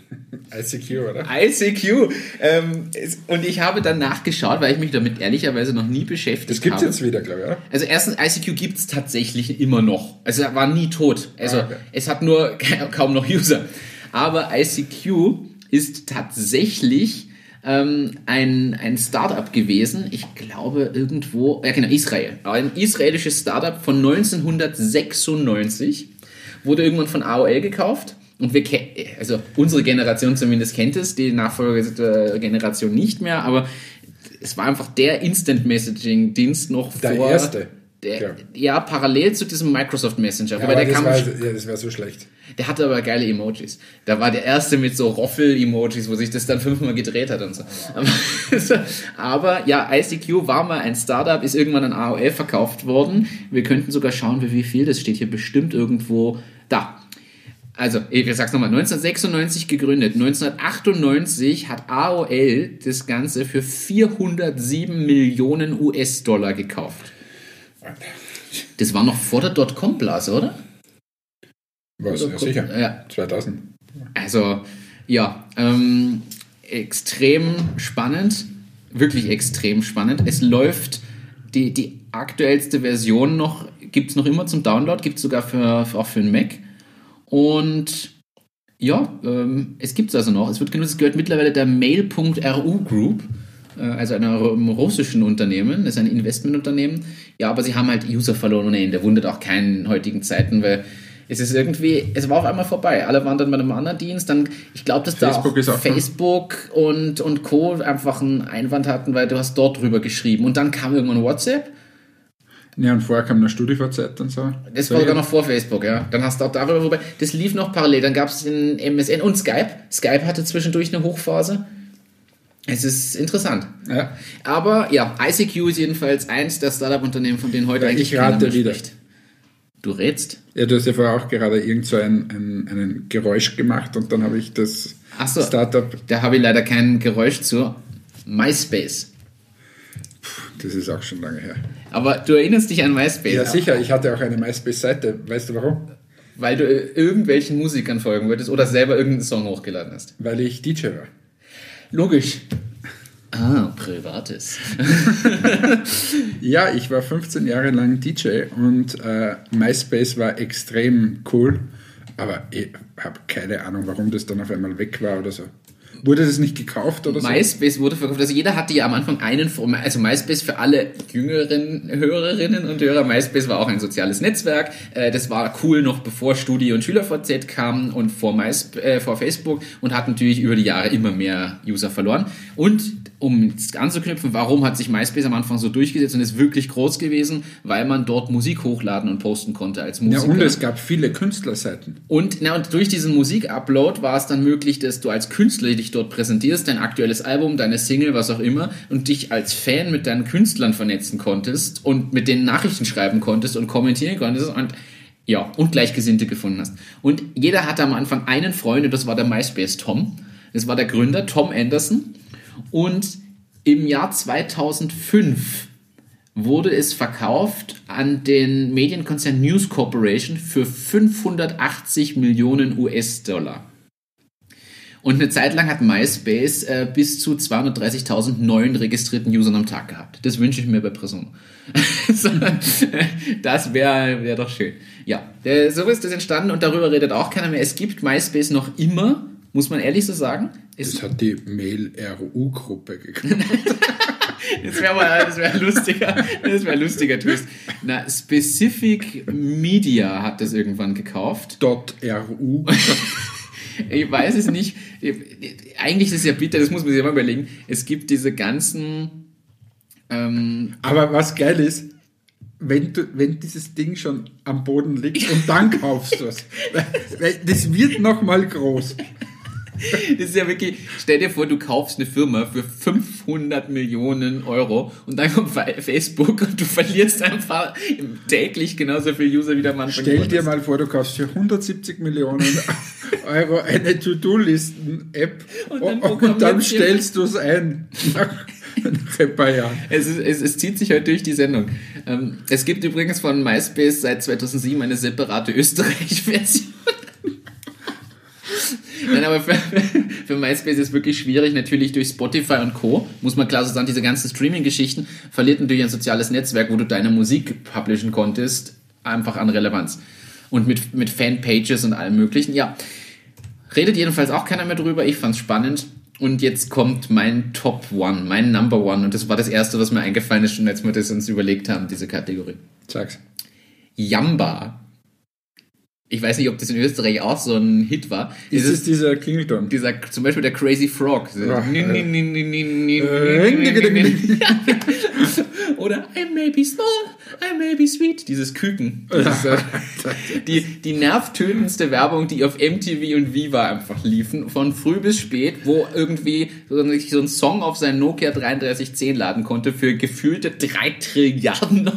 ICQ, oder? ICQ. Ähm, es- und ich habe dann nachgeschaut, weil ich mich damit ehrlicherweise noch nie beschäftigt Das gibt's habe. jetzt wieder, glaube ich, oder? Also erstens, ICQ gibt's tatsächlich immer noch. Also war nie tot. Also Ah, okay. es hat nur kaum noch User. Aber ICQ ist tatsächlich ähm, ein, ein Startup gewesen. Ich glaube irgendwo, ja genau, Israel. Ein israelisches Startup von 1996. Wurde irgendwann von AOL gekauft. Und wir kennen, also unsere Generation zumindest kennt es, die Nachfolgegeneration nicht mehr, aber es war einfach der Instant Messaging Dienst noch Der vor. erste, Der, glaub. ja, parallel zu diesem Microsoft Messenger. Ja, aber der, das kam, war, ja, das war so schlecht. der hatte aber geile Emojis. Da war der erste mit so Roffel-Emojis, wo sich das dann fünfmal gedreht hat und so. Aber, ja, ICQ war mal ein Startup, ist irgendwann an AOL verkauft worden. Wir könnten sogar schauen, wie viel. Das steht hier bestimmt irgendwo da. Also, ich sag's nochmal, 1996 gegründet. 1998 hat AOL das Ganze für 407 Millionen US-Dollar gekauft. Das war noch vor der Dotcom-Blase, oder? Was, Oder ja, sicher. ja. 2000. Also, ja, ähm, extrem spannend, wirklich extrem spannend. Es läuft die, die aktuellste Version noch, gibt es noch immer zum Download, gibt es sogar für, auch für einen Mac. Und ja, ähm, es gibt es also noch. Es wird genutzt, es gehört mittlerweile der Mail.ru Group, äh, also einer ru- russischen Unternehmen, das ist ein Investmentunternehmen. Ja, aber sie haben halt User verloren ohne Ende. Wundert auch keinen in heutigen Zeiten, weil es ist irgendwie, es war auf einmal vorbei. Alle waren dann bei einem anderen Dienst. Dann, ich glaube, dass Facebook da auch auch- Facebook und, und Co. einfach einen Einwand hatten, weil du hast dort drüber geschrieben. Und dann kam irgendwann WhatsApp. Ja, und vorher kam eine StudiVZ und so. Das war sogar noch vor Facebook, ja. Dann hast du auch darüber, wobei, das lief noch parallel. Dann gab es den MSN und Skype. Skype hatte zwischendurch eine Hochphase. Es ist interessant. Ja. Aber ja, ICQ ist jedenfalls eins der Startup-Unternehmen, von denen heute Ja, eigentlich ich rate wieder. spricht. Du rätst? Ja, du hast ja vorher auch gerade irgend so ein, ein, ein Geräusch gemacht und dann habe ich das Ach so. Startup, Da habe ich leider kein Geräusch zu. MySpace. das ist auch schon lange her. Aber du erinnerst dich an MySpace. Ja, sicher, ich hatte auch eine MySpace-Seite. Weißt du warum? Weil du irgendwelchen Musikern folgen wolltest oder selber irgendeinen Song hochgeladen hast. Weil ich DJ war. Logisch. Ah, privates. Ja, ich war 15 Jahre lang DJ und äh, MySpace war extrem cool, aber ich habe keine Ahnung, warum das dann auf einmal weg war oder so. Wurde das nicht gekauft oder so? MySpace wurde verkauft. Also jeder hatte ja am Anfang einen, also MySpace für alle jüngeren Hörerinnen und Hörer. MySpace war auch ein soziales Netzwerk. Äh, Das war cool noch bevor Studi und SchülerVZ kamen und vor, MySp äh, vor Facebook und hat natürlich über die Jahre immer mehr User verloren. Und um jetzt anzuknüpfen, warum hat sich MySpace am Anfang so durchgesetzt und ist wirklich groß gewesen? Weil man dort Musik hochladen und posten konnte als Ja, Musiker. und es gab viele Künstlerseiten. Und, na, und durch diesen Musikupload war es dann möglich, dass du als Künstler dich dort präsentierst, dein aktuelles Album, deine Single, was auch immer, und dich als Fan mit deinen Künstlern vernetzen konntest und mit denen Nachrichten schreiben konntest und kommentieren konntest und ja, und Gleichgesinnte gefunden hast. Und jeder hatte am Anfang einen Freund, und das war der MySpace Tom. Das war der Gründer, Tom Anderson. Und im Jahr 2005 wurde es verkauft an den Medienkonzern News Corporation für 580 Millionen US-Dollar. Und eine Zeit lang hat MySpace äh, bis zu 230.000 neuen registrierten Usern am Tag gehabt. Das wünsche ich mir bei. So, das wäre wär doch schön. Ja, so ist das entstanden und darüber redet auch keiner mehr. Es gibt MySpace noch immer muss man ehrlich so sagen. Das hat die Mail-RU-Gruppe gekauft. das wäre mal, das wäre lustiger, das wäre lustiger Twist. Na, Specific Media hat das irgendwann gekauft. .ru. Ich weiß es nicht. Eigentlich ist es ja bitter, das muss man sich mal überlegen. Es gibt diese ganzen, ähm, Aber was geil ist, wenn, du, wenn dieses Ding schon am Boden liegt und dann kaufst du es. Das wird nochmal groß. Das ist ja wirklich, stell dir vor, du kaufst eine Firma für 500 Millionen Euro und dann kommt Fa- Facebook und du verlierst einfach täglich genauso viel User wie der Mann Stell dir mal vor, du kaufst für 170 Millionen Euro eine To-Do-Listen-App Und und dann dann, programmierst du- stellst du es ein. Es, ist, es, es zieht sich heute durch die Sendung. Ähm, es gibt übrigens von MySpace seit 2007 eine separate Österreich-Version. Nein, aber für, für MySpace ist es wirklich schwierig, natürlich durch Spotify und Co. Muss man klar so sagen, diese ganzen Streaming-Geschichten verliert natürlich ein soziales Netzwerk, wo du deine Musik publishen konntest, einfach an Relevanz. Und mit, mit Fanpages und allem Möglichen. Ja, redet jedenfalls auch keiner mehr drüber. Ich fand's spannend. Und jetzt kommt mein Top One, mein Number One. Und das war das erste, was mir eingefallen ist, schon als wir das uns überlegt haben, diese Kategorie. Sag's. Yamba. Ich weiß nicht, ob das in Österreich auch so ein Hit war. Ist es dieser Klingelton? dieser, zum Beispiel der Crazy Frog. Oder I may be small, I may be sweet. Dieses Küken. Dieses, äh, die, die nervtötendste Werbung, die auf MTV und Viva einfach liefen, von früh bis spät, wo irgendwie so ein- so ein Song auf seinen Nokia 3310 laden konnte für gefühlte drei Trilliarden,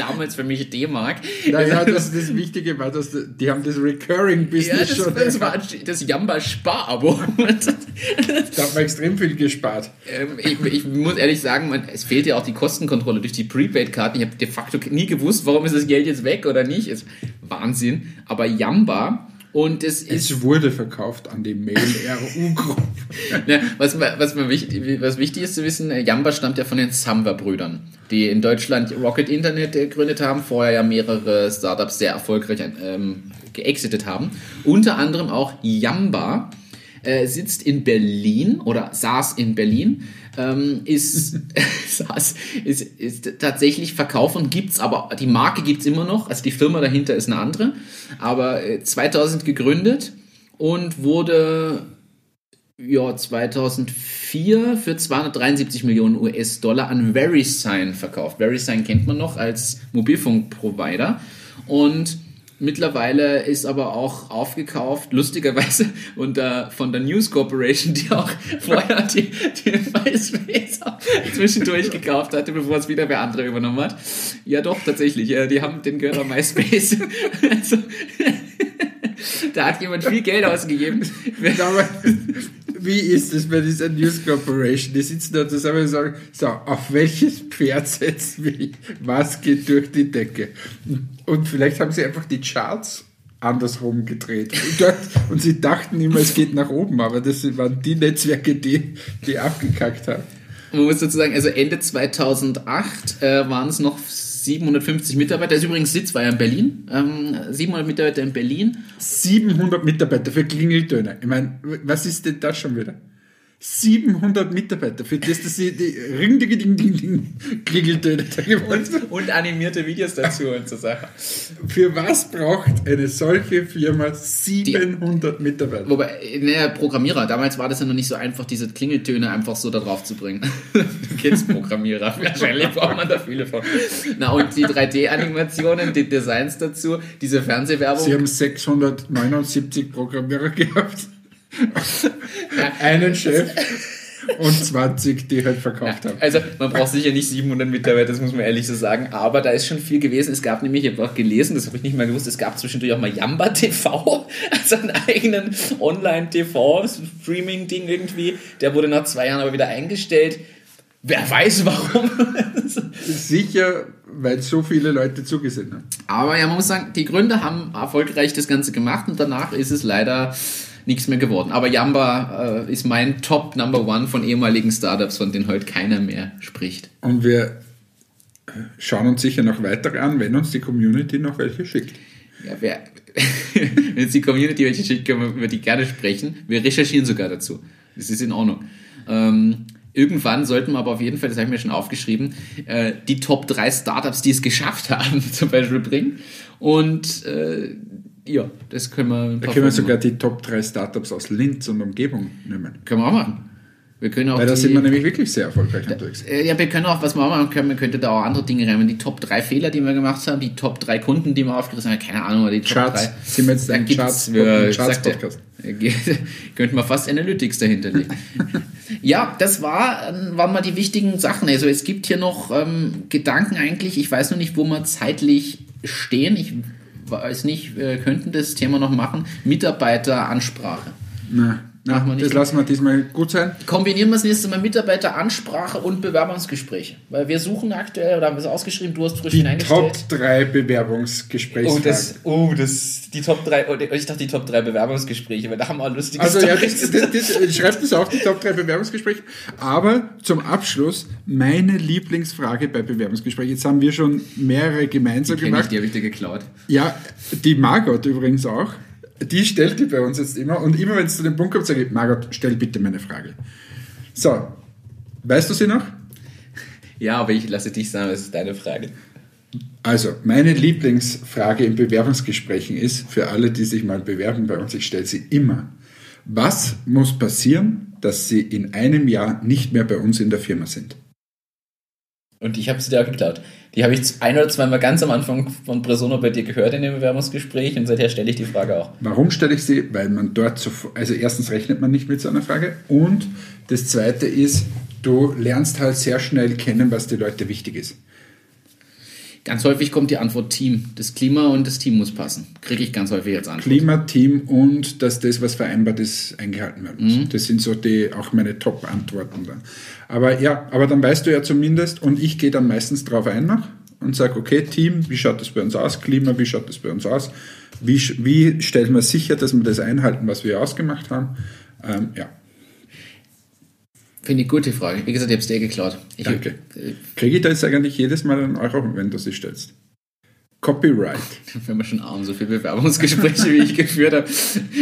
damals für mich D-Mark. Naja, das, das Wichtige war, dass die- haben das Recurring ja, schon. das war das Jamba-Spar-Abo. da hat man extrem viel gespart. Ähm, ich, ich muss ehrlich sagen, man, es fehlt ja auch die Kostenkontrolle durch die Prepaid-Karten. Ich habe de facto nie gewusst, warum ist das Geld jetzt weg oder nicht. Ist Wahnsinn. Aber Jamba und es ist, Es wurde verkauft an die Mail-RU-Gruppe. ne, was, ma- was, mir wichtig, was wichtig ist zu wissen, Jamba stammt ja von den Samba-Brüdern, die in Deutschland Rocket Internet äh, gegründet haben, vorher ja mehrere Startups sehr erfolgreich ähm, geexitet haben. Unter anderem auch Jamba äh, sitzt in Berlin oder saß in Berlin, ähm, ist, saß, ist, ist tatsächlich verkaufen, gibt's aber, die Marke gibt's immer noch, also die Firma dahinter ist eine andere, aber äh, 2000 gegründet und wurde ja, 2004 für 273 Millionen US-Dollar an VeriSign verkauft. VeriSign kennt man noch als Mobilfunkprovider und mittlerweile ist aber auch aufgekauft, lustigerweise unter, von der News Corporation, die auch vorher die, die MySpace zwischendurch gekauft hatte, bevor es wieder wer andere übernommen hat. Ja doch, tatsächlich, ja, die haben den gehört MySpace. also, da hat jemand viel Geld ausgegeben. Wie ist es bei dieser News Corporation? Die sitzen da zusammen und sagen, so, auf welches Pferd setzen wir? Was geht durch die Decke? Und vielleicht haben sie einfach die Charts andersrum gedreht. Und, dort, und sie dachten immer, es geht nach oben, aber das waren die Netzwerke, die, die abgekackt haben. Man muss dazu sagen, also Ende 2008 äh, waren es noch 750 Mitarbeiter. Ist übrigens Sitz war ja in Berlin. Ähm, 700 Mitarbeiter in Berlin. 700 Mitarbeiter für Klingeltöne. Ich meine, was ist denn das schon wieder? 700 Mitarbeiter für das, dass sie die Ring, ding, ding, ding, ding, Klingeltöne haben. Und animierte Videos dazu und so Sachen. Für was braucht eine solche Firma 700 Mitarbeiter? Wobei, naja, Programmierer, damals war das ja noch nicht so einfach, diese Klingeltöne einfach so da drauf zu bringen. du kennst Programmierer, wahrscheinlich braucht man da viele von. Na, und die 3D-Animationen, die Designs dazu, diese Fernsehwerbung. Sie haben 679 Programmierer gehabt. Einen Chef und 20, die halt verkauft haben. Also man braucht sicher nicht 700 Mitarbeiter, das muss man ehrlich so sagen, aber da ist schon viel gewesen. Es gab nämlich, ich habe auch gelesen, das habe ich nicht mal gewusst, es gab zwischendurch auch mal Yamba TV, also einen eigenen Online-TV-Streaming-Ding irgendwie. Der wurde nach zwei Jahren aber wieder eingestellt. Wer weiß warum. Sicher, weil so viele Leute zugesehen haben. aber ja, man muss sagen, die Gründer haben erfolgreich das Ganze gemacht und danach ist es leider nichts mehr geworden. Aber Yamba äh, ist mein Top Number One von ehemaligen Startups, von denen heute keiner mehr spricht. Und wir schauen uns sicher noch weitere an, wenn uns die Community noch welche schickt. Ja, wer, Wenn jetzt die Community welche schickt, können wir über die gerne sprechen. Wir recherchieren sogar dazu. Das ist in Ordnung. Ähm, irgendwann sollten wir aber auf jeden Fall, das habe ich mir schon aufgeschrieben, äh, die Top 3 Startups, die es geschafft haben, zum Beispiel bringen. Und äh, ja, das können wir. Da können wir sogar die Top 3 Startups aus Linz und Umgebung nehmen. Können wir auch machen. Wir können auch Weil da sind wir nämlich wirklich sehr erfolgreich unterwegs. äh, ja, wir können auch, was wir auch machen können, man könnte da auch andere Dinge rein. Die Top 3 Fehler, die wir gemacht haben, die Top 3 Kunden, die wir aufgerissen haben, keine Ahnung, die Top Charts. 3. Sind wir jetzt Da ein Charts- wir, sagte, Charts-Podcast? äh, könnte man fast Analytics dahinter legen. ja, das war, ähm, waren mal die wichtigen Sachen. Also es gibt hier noch ähm, Gedanken eigentlich, ich weiß noch nicht, wo wir zeitlich stehen. Ich weiß nicht, wir könnten das Thema noch machen. Mitarbeiteransprache. Na, na, wir nicht. das lassen wir diesmal gut sein. Kombinieren wir das nächste Mal Mitarbeiteransprache und Bewerbungsgespräche. Weil wir suchen aktuell, oder haben wir es ausgeschrieben, du hast frisch Die. Top 3 Bewerbungsgesprächsfragen. Oh, das, oh, das, die Top 3, oh, ich dachte die Top 3 Bewerbungsgespräche, weil da haben wir auch lustige Also ja, das, das, das, schreibt das auf, die Top 3 Bewerbungsgespräche. Aber zum Abschluss meine Lieblingsfrage bei Bewerbungsgesprächen. Jetzt haben wir schon mehrere gemeinsam ich, gemacht. die habe ich dir geklaut. Ja, die Margot übrigens auch. Die stellt die bei uns jetzt immer. Und immer wenn es zu dem Punkt kommt, sage ich, Margot, stell bitte meine Frage. So, weißt du sie noch? Ja, aber ich lasse dich sagen, das ist deine Frage. Also, meine Lieblingsfrage in Bewerbungsgesprächen ist, für alle, die sich mal bewerben bei uns, ich stelle sie immer. Was muss passieren, dass sie in einem Jahr nicht mehr bei uns in der Firma sind? Und ich habe sie dir auch geklaut. Die habe ich ein oder zweimal ganz am Anfang von Presono bei dir gehört in dem Bewerbungsgespräch und seither stelle ich die Frage auch. Warum stelle ich sie? Weil man dort sofort, also erstens rechnet man nicht mit so einer Frage und das zweite ist, du lernst halt sehr schnell kennen, was die Leute wichtig ist. Ganz häufig kommt die Antwort Team. Das Klima und das Team muss passen. Kriege ich ganz häufig als Antwort. Klima, Team und dass das, was vereinbart ist, eingehalten werden muss. Das sind so die, auch meine Top-Antworten dann. Aber ja, aber dann weißt du ja zumindest, und ich gehe dann meistens drauf ein noch und sage, okay, Team, wie schaut das bei uns aus? Klima, wie schaut das bei uns aus? Wie, wie stellen wir sicher, dass wir das einhalten, was wir ausgemacht haben? Ähm, ja, Finde ich gute Frage. Wie gesagt, ich habe es dir geklaut. Ich, Danke. kriege ich da jetzt eigentlich jedes Mal einen Euro, wenn du sie stellst? Copyright. wenn wir schon arm so viele Bewerbungsgespräche, wie ich geführt habe.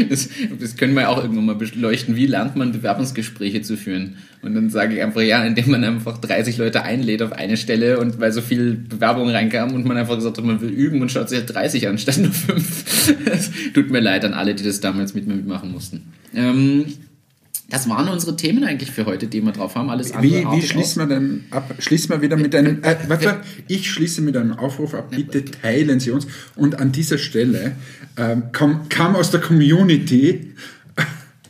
Das, das können wir auch irgendwann mal beleuchten. Wie lernt man Bewerbungsgespräche zu führen? Und dann sage ich einfach, ja, indem man einfach 30 Leute einlädt auf eine Stelle und weil so viel Bewerbung reinkam und man einfach gesagt hat, man will üben und schaut sich halt 30 an, statt nur 5. Es tut mir leid an alle, die das damals mit mir mitmachen mussten. Ähm, das waren unsere Themen eigentlich für heute, die wir drauf haben. Alles andere Wie, wie schließen wir denn ab? Schließen wir wieder mit einem, äh, warte, ich schließe mit einem Aufruf ab, bitte teilen Sie uns. Und an dieser Stelle ähm, kam, kam aus der Community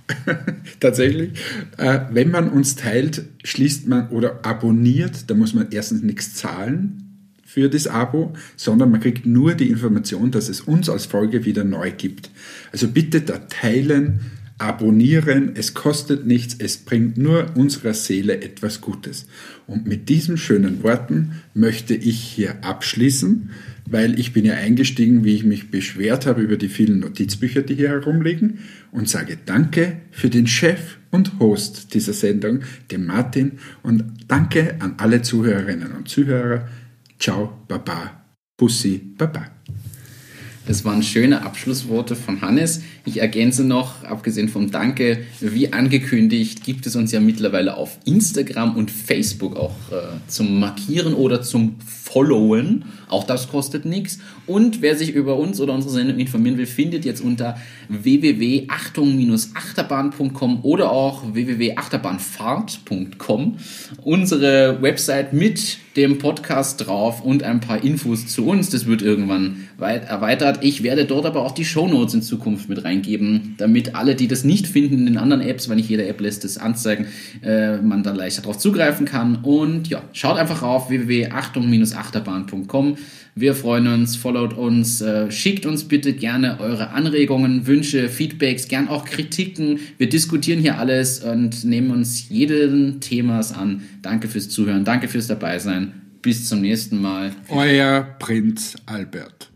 tatsächlich, äh, wenn man uns teilt, schließt man oder abonniert, da muss man erstens nichts zahlen für das Abo, sondern man kriegt nur die Information, dass es uns als Folge wieder neu gibt. Also bitte da teilen, abonnieren, es kostet nichts, es bringt nur unserer Seele etwas Gutes. Und mit diesen schönen Worten möchte ich hier abschließen, weil ich bin ja eingestiegen, wie ich mich beschwert habe über die vielen Notizbücher, die hier herumliegen und sage Danke für den Chef und Host dieser Sendung, den Martin und danke an alle Zuhörerinnen und Zuhörer. Ciao, Baba, Bussi, Baba. Das waren schöne Abschlussworte von Hannes. Ich ergänze noch, abgesehen vom Danke, wie angekündigt, gibt es uns ja mittlerweile auf Instagram und Facebook auch äh, zum Markieren oder zum Followen. Auch das kostet nichts. Und wer sich über uns oder unsere Sendung informieren will, findet jetzt unter www.achtung-achterbahn.com oder auch www.achterbahnfahrt.com unsere Website mit dem Podcast drauf und ein paar Infos zu uns. Das wird irgendwann weit erweitert. Ich werde dort aber auch die Shownotes in Zukunft mit reingeben, damit alle, die das nicht finden in den anderen Apps, weil nicht jede App lässt es anzeigen, äh, man dann leichter darauf zugreifen kann. Und ja, schaut einfach auf www.achtung-achterbahn.com. Wir freuen uns, followt uns, äh, schickt uns bitte gerne eure Anregungen, Wünsche, Feedbacks, gern auch Kritiken. Wir diskutieren hier alles und nehmen uns jeden Themas an. Danke fürs Zuhören, danke fürs Dabeisein. Bis zum nächsten Mal. Euer Prinz Albert.